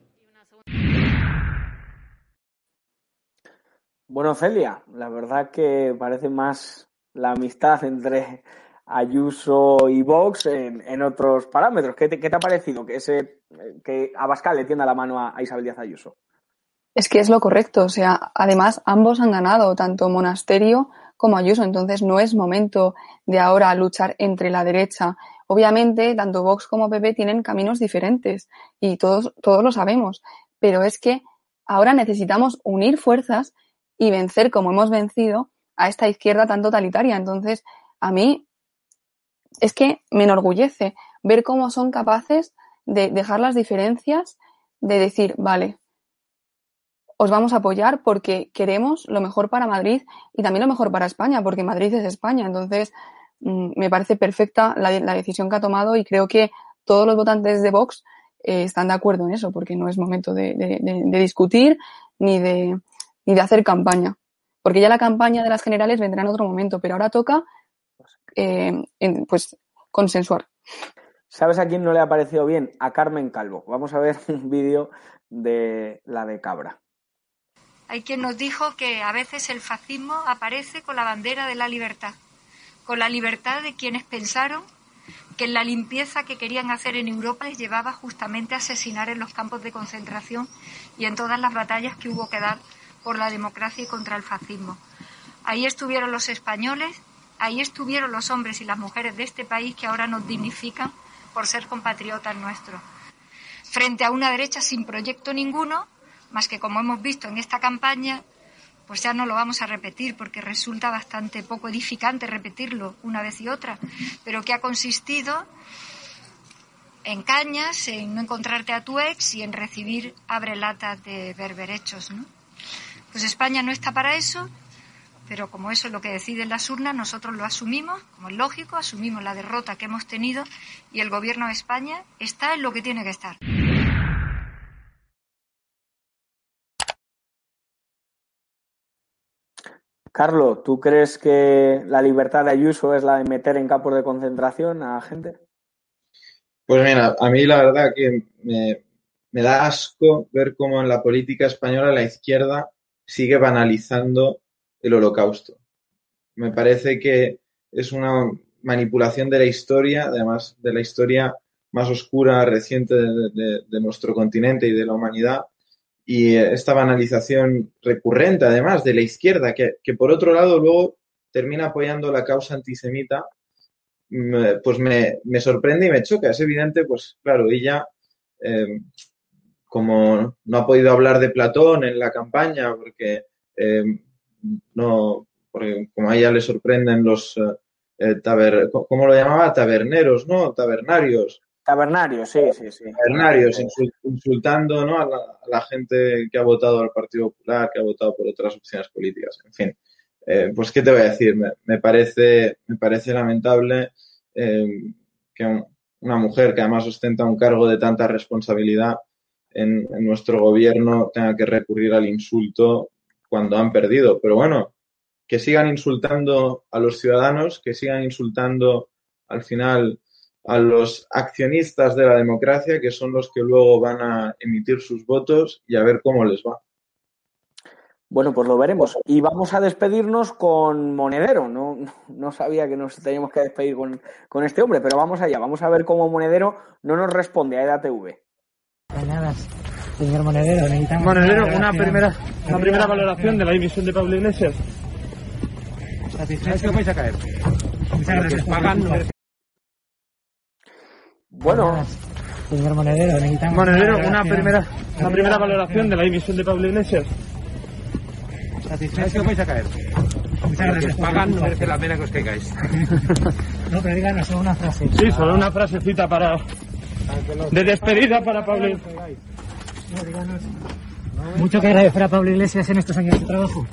Speaker 2: Bueno, Celia, la verdad que parece más la amistad entre Ayuso y Vox en, en otros parámetros. ¿Qué te, ¿Qué te, ha parecido que, ese, que Abascal le tienda la mano a, a Isabel Díaz Ayuso?
Speaker 3: Es que es lo correcto. O sea, además, ambos han ganado, tanto Monasterio como Ayuso. Entonces, no es momento de ahora luchar entre la derecha. Obviamente, tanto Vox como PP tienen caminos diferentes y todos, todos lo sabemos. Pero es que ahora necesitamos unir fuerzas y vencer, como hemos vencido, a esta izquierda tan totalitaria. Entonces, a mí es que me enorgullece ver cómo son capaces de dejar las diferencias, de decir, vale, os vamos a apoyar porque queremos lo mejor para Madrid y también lo mejor para España, porque Madrid es España. Entonces, mm, me parece perfecta la, decisión que ha tomado y creo que todos los votantes de Vox eh, están de acuerdo en eso, porque no es momento de, discutir ni de, hacer campaña. Porque ya la campaña de las generales vendrá en otro momento, pero ahora toca eh, pues consensuar.
Speaker 2: ¿Sabes a quién no le ha parecido bien? A Carmen Calvo. Vamos a ver un vídeo de la de Cabra.
Speaker 11: Hay quien nos dijo que a veces el fascismo aparece con la bandera de la libertad, con la libertad de quienes pensaron que la limpieza que querían hacer en Europa les llevaba justamente a asesinar en los campos de concentración y en todas las batallas que hubo que dar por la democracia y contra el fascismo. Ahí estuvieron los españoles, ahí estuvieron los hombres y las mujeres de este país que ahora nos dignifican por ser compatriotas nuestros. Frente a una derecha sin proyecto ninguno, más que como hemos visto en esta campaña, pues ya no lo vamos a repetir porque resulta bastante poco edificante repetirlo una vez y otra, pero que ha consistido en cañas, en no encontrarte a tu ex y en recibir abrelatas de berberechos. Pues España no está para eso, pero como eso es lo que deciden las urnas, nosotros lo asumimos, como es lógico, asumimos la derrota que hemos tenido y el gobierno de España está en lo que tiene que estar.
Speaker 2: Carlos, ¿tú crees que la libertad de Ayuso es la de meter en campos de concentración a gente?
Speaker 6: Pues mira, a mí la verdad que me, da asco ver cómo en la política española la izquierda sigue banalizando el holocausto. Me parece que es una manipulación de la historia, además de la historia más oscura, reciente de nuestro continente y de la humanidad, y esta banalización recurrente, además, de la izquierda, que, que por otro lado luego termina apoyando la causa antisemita, pues me, me, sorprende y me choca. Es evidente, pues claro, ella, eh, como no ha podido hablar de Platón en la campaña, porque eh, no, porque como a ella le sorprenden los eh, ¿cómo lo llamaba? Taberneros, ¿no? Tabernarios.
Speaker 2: Tabernarios, sí, sí, sí.
Speaker 6: Tabernarios, insultando ¿no? a, la, a, la, gente que ha votado al Partido Popular, que ha votado por otras opciones políticas. En fin, eh, pues qué te voy a decir, me, me parece, me parece lamentable eh, que una mujer que además ostenta un cargo de tanta responsabilidad en, en, nuestro gobierno tenga que recurrir al insulto cuando han perdido. Pero bueno, que sigan insultando a los ciudadanos, que sigan insultando al final a los accionistas de la democracia, que son los que luego van a emitir sus votos y a ver cómo les va.
Speaker 2: Bueno, pues lo veremos. Y vamos a despedirnos con Monedero. No, no sabía que nos teníamos que despedir con, con este hombre, pero vamos allá. Vamos a ver cómo Monedero no nos responde a EDATV.
Speaker 12: Nada, señor Monedero, necesitamos
Speaker 13: Monedero,
Speaker 12: una
Speaker 13: primera, una primera valoración de la dimisión de Pablo Iglesias.
Speaker 12: ¿Satisfecho? vais a caer? Muchas gracias.
Speaker 2: Bueno,
Speaker 12: señor Monedero, necesitamos
Speaker 13: Monedero,
Speaker 12: una
Speaker 13: primera, una primera valoración de la dimisión de Pablo Iglesias.
Speaker 12: ¿Satisfecho? vais a caer? Muchas gracias.
Speaker 13: pagan, no.
Speaker 12: merece la pena que os caigáis. no, pero díganos solo una frase.
Speaker 13: Sí, solo una frasecita para de despedida para Pablo.
Speaker 12: No, díganos. Mucho que agradecer a Pablo Iglesias en estos años de trabajo.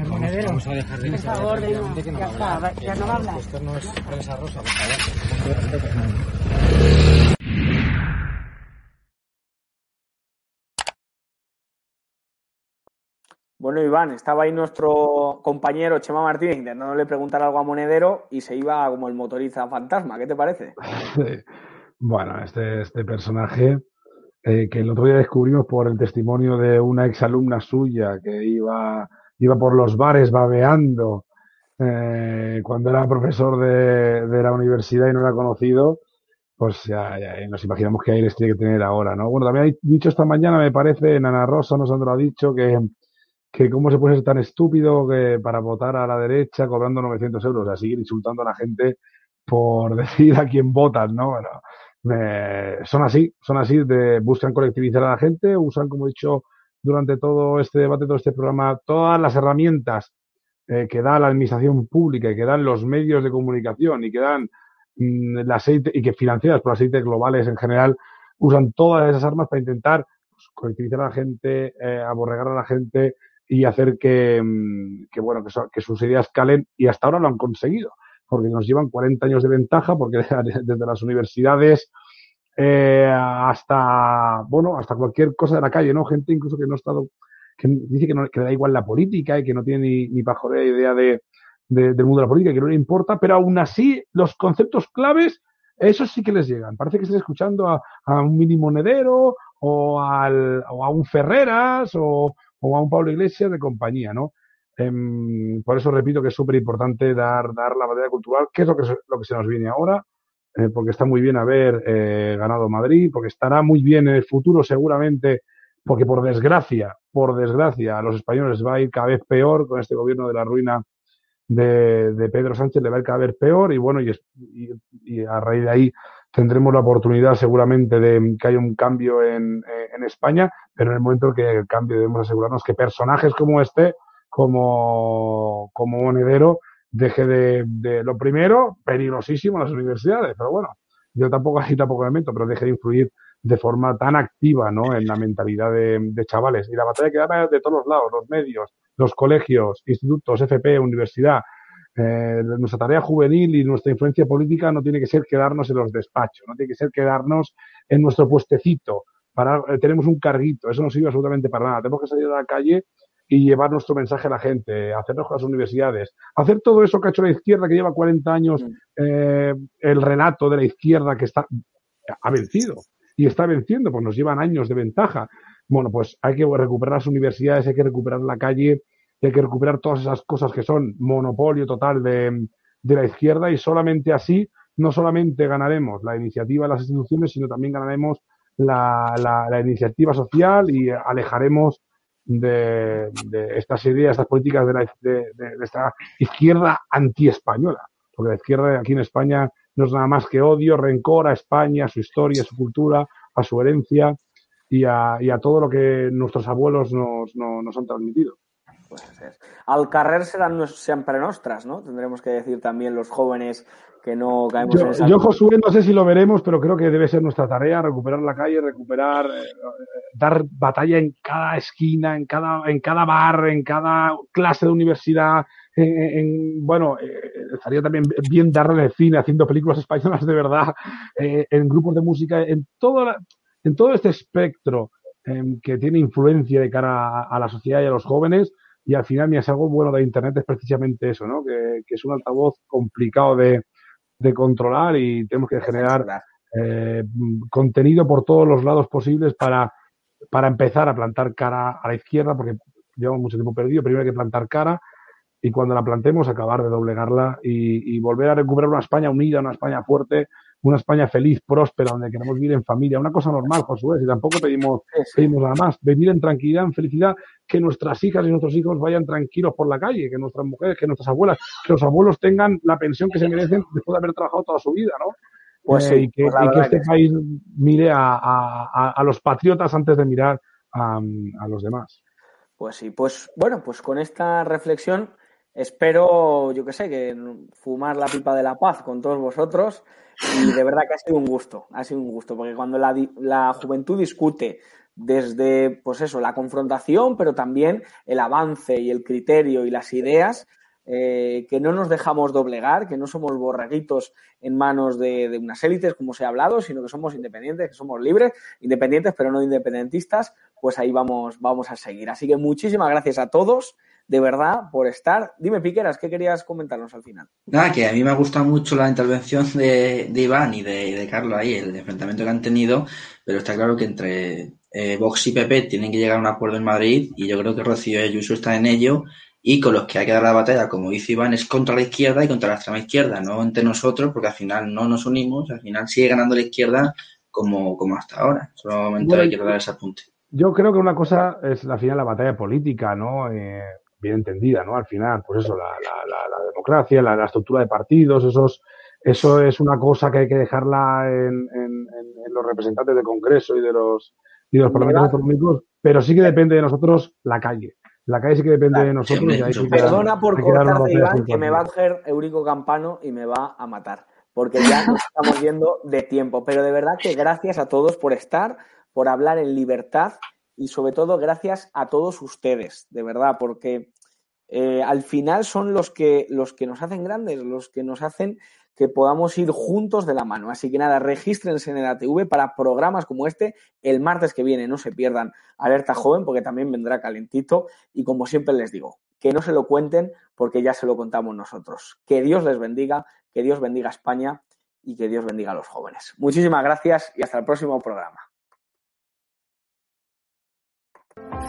Speaker 12: Señor Monedero. Vamos a dejar de
Speaker 14: Por favor, de no. Ya está, va- ya no va a hablar.
Speaker 12: Esto no es prensa rosa, por
Speaker 2: bueno, Iván, estaba ahí nuestro compañero Chema Martínez intentándole preguntar algo a Monedero y se iba como el motoriza fantasma. ¿Qué te parece?
Speaker 5: Bueno, este, este personaje eh, que el otro día descubrimos por el testimonio de una exalumna suya que iba, iba por los bares babeando eh, cuando era profesor de, de la universidad y no era conocido, pues ya, ya nos imaginamos qué aires tiene que tener ahora, ¿no? Bueno, también ha dicho esta mañana, me parece, en Ana Rosa nos lo ha dicho, que, que cómo se puede ser tan estúpido que para votar a la derecha cobrando 900 euros, o sea, seguir insultando a la gente por decir a quién votan, ¿no? Bueno, son así, son así, buscan colectivizar a la gente, usan, como he dicho durante todo este debate, todo este programa, todas las herramientas eh, que da la administración pública y que dan los medios de comunicación y que dan mm, el aceite y que financiadas por aceites globales en general, usan todas esas armas para intentar pues, colectivizar a la gente, eh, aborregar a la gente y hacer que, mm, que bueno, que, so- que sus ideas calen y hasta ahora lo han conseguido porque nos llevan 40 años de ventaja, porque desde las universidades eh, hasta, bueno, hasta cualquier cosa de la calle, ¿no? Gente incluso que no ha estado, que dice que, no, que le da igual la política y que no tiene ni, ni idea de, de- del mundo de la política, que no le importa, pero aún así los conceptos claves, esos sí que les llegan. Parece que están escuchando a, un mini monedero o, al, o a un Ferreras o, o a un Pablo Iglesias de compañía, ¿no? Em, por eso repito que es súper importante dar, dar la batalla cultural, que es lo que, lo que se nos viene ahora, eh, porque está muy bien haber eh, ganado Madrid, porque estará muy bien en el futuro seguramente, porque por desgracia, por desgracia, a los españoles va a ir cada vez peor con este gobierno de la ruina de, de Pedro Sánchez, le va a ir cada vez peor y bueno, y, y- y a raíz de ahí tendremos la oportunidad seguramente de que haya un cambio en, en España, pero en el momento en que el cambio debemos asegurarnos que personajes como este, como, como Monedero, deje de, de, lo primero, peligrosísimo las universidades, pero bueno, yo tampoco ahí tampoco me meto, pero deje de influir de forma tan activa ¿no? en la mentalidad de, de chavales. Y la batalla que da de todos los lados, los medios, los colegios, institutos, FP, universidad. Eh, nuestra tarea juvenil y nuestra influencia política no tiene que ser quedarnos en los despachos, no tiene que ser quedarnos en nuestro puestecito. Para, eh, tenemos un carguito, eso no sirve absolutamente para nada. Tenemos que salir a la calle y llevar nuestro mensaje a la gente, hacernos con las universidades, hacer todo eso que ha hecho la izquierda, que lleva 40 años, eh, el relato de la izquierda que está, ha vencido y está venciendo, pues nos llevan años de ventaja. Bueno, pues hay que recuperar las universidades, hay que recuperar la calle, hay que recuperar todas esas cosas que son monopolio total de, de la izquierda y solamente así, no solamente ganaremos la iniciativa de las instituciones, sino también ganaremos la, la, la iniciativa social y alejaremos de, estas ideas, estas políticas de, la, esta izquierda anti-española. Porque la izquierda aquí en España no es nada más que odio, rencor a España, a su historia, a su cultura, a su herencia y a, todo lo que nuestros abuelos nos, nos, han transmitido.
Speaker 2: Pues es. Al carrer serán siempre nuestras, ¿no? Tendremos que decir también los jóvenes que no caemos
Speaker 5: yo,
Speaker 2: en esa.
Speaker 5: Yo, Josué, no sé si lo veremos, pero creo que debe ser nuestra tarea recuperar la calle, recuperar, eh, dar batalla en cada esquina, en cada, en cada bar, en cada clase de universidad. En, en, bueno, eh, estaría también bien darle el cine haciendo películas españolas de verdad, eh, en grupos de música, en todo, la, en todo este espectro em, que tiene influencia de cara a, a la sociedad y a los jóvenes y al final, mira, es algo bueno de Internet es precisamente eso, ¿no? Que, que es un altavoz complicado de, de controlar y tenemos que generar eh, contenido por todos los lados posibles para, para empezar a plantar cara a la izquierda, porque llevamos mucho tiempo perdido. Primero hay que plantar cara y cuando la plantemos acabar de doblegarla y, y volver a recuperar una España unida, una España fuerte, una España feliz, próspera, donde queremos vivir en familia, una cosa normal, Josué, y tampoco pedimos, pedimos nada más, vivir en tranquilidad, en felicidad, que nuestras hijas y nuestros hijos vayan tranquilos por la calle, que nuestras mujeres, que nuestras abuelas, que los abuelos tengan la pensión que se merecen después de haber trabajado toda su vida, ¿no?
Speaker 2: Pues
Speaker 5: Eh,
Speaker 2: sí,
Speaker 5: y que,
Speaker 2: pues la
Speaker 5: y que
Speaker 2: verdad
Speaker 5: este
Speaker 2: que
Speaker 5: país mire a, a- a- a los patriotas antes de mirar a, a los demás.
Speaker 2: Pues sí, pues bueno, pues con esta reflexión espero, yo qué sé, que fumar la pipa de la paz con todos vosotros y de verdad que ha sido un gusto, ha sido un gusto, porque cuando la, la juventud discute desde, pues eso, la confrontación, pero también el avance y el criterio y las ideas, eh, que no nos dejamos doblegar, que no somos borreguitos en manos de, de unas élites, como se ha hablado, sino que somos independientes, que somos libres, independientes, pero no independentistas, pues ahí vamos, vamos a seguir. Así que muchísimas gracias a todos, de verdad, por estar. Dime, Piqueras, ¿qué querías comentarnos al final?
Speaker 4: Nada, que a mí me ha gustado mucho la intervención de, de Iván y de, de Carlos ahí, el enfrentamiento que han tenido, pero está claro que entre eh, Vox y PP tienen que llegar a un acuerdo en Madrid y yo creo que Rocío y Ayuso está en ello y con los que hay que dar la batalla, como dice Iván, es contra la izquierda y contra la extrema izquierda, no entre nosotros, porque al final no nos unimos, al final sigue ganando la izquierda como, como hasta ahora. Solamente
Speaker 5: Bueno,
Speaker 4: quiero dar ese apunte.
Speaker 5: Yo creo que una cosa es al final la batalla política, ¿no? Eh, bien entendida, ¿no? Al final, pues eso, la, la, la, la democracia, la, la, estructura de partidos, esos, eso es una cosa que hay que dejarla en, en, en los representantes del Congreso y de los, y de los parlamentos autonómicos, pero sí que depende de nosotros la calle. La calle sí que depende de nosotros. y hay que
Speaker 2: Perdona por
Speaker 5: hay
Speaker 2: cortarte, Iván, que me va a hacer Eurico Campano y me va a matar, porque ya nos estamos yendo de tiempo. Pero de verdad que gracias a todos por estar, por hablar en libertad y sobre todo gracias a todos ustedes, de verdad, porque eh, al final son los que, los que nos hacen grandes, los que nos hacen que podamos ir juntos de la mano. Así que nada, regístrense en el ATV para programas como este el martes que viene. No se pierdan Alerta Joven porque también vendrá calentito. Y como siempre les digo, que no se lo cuenten porque ya se lo contamos nosotros. Que Dios les bendiga, que Dios bendiga a España y que Dios bendiga a los jóvenes. Muchísimas gracias y hasta el próximo programa.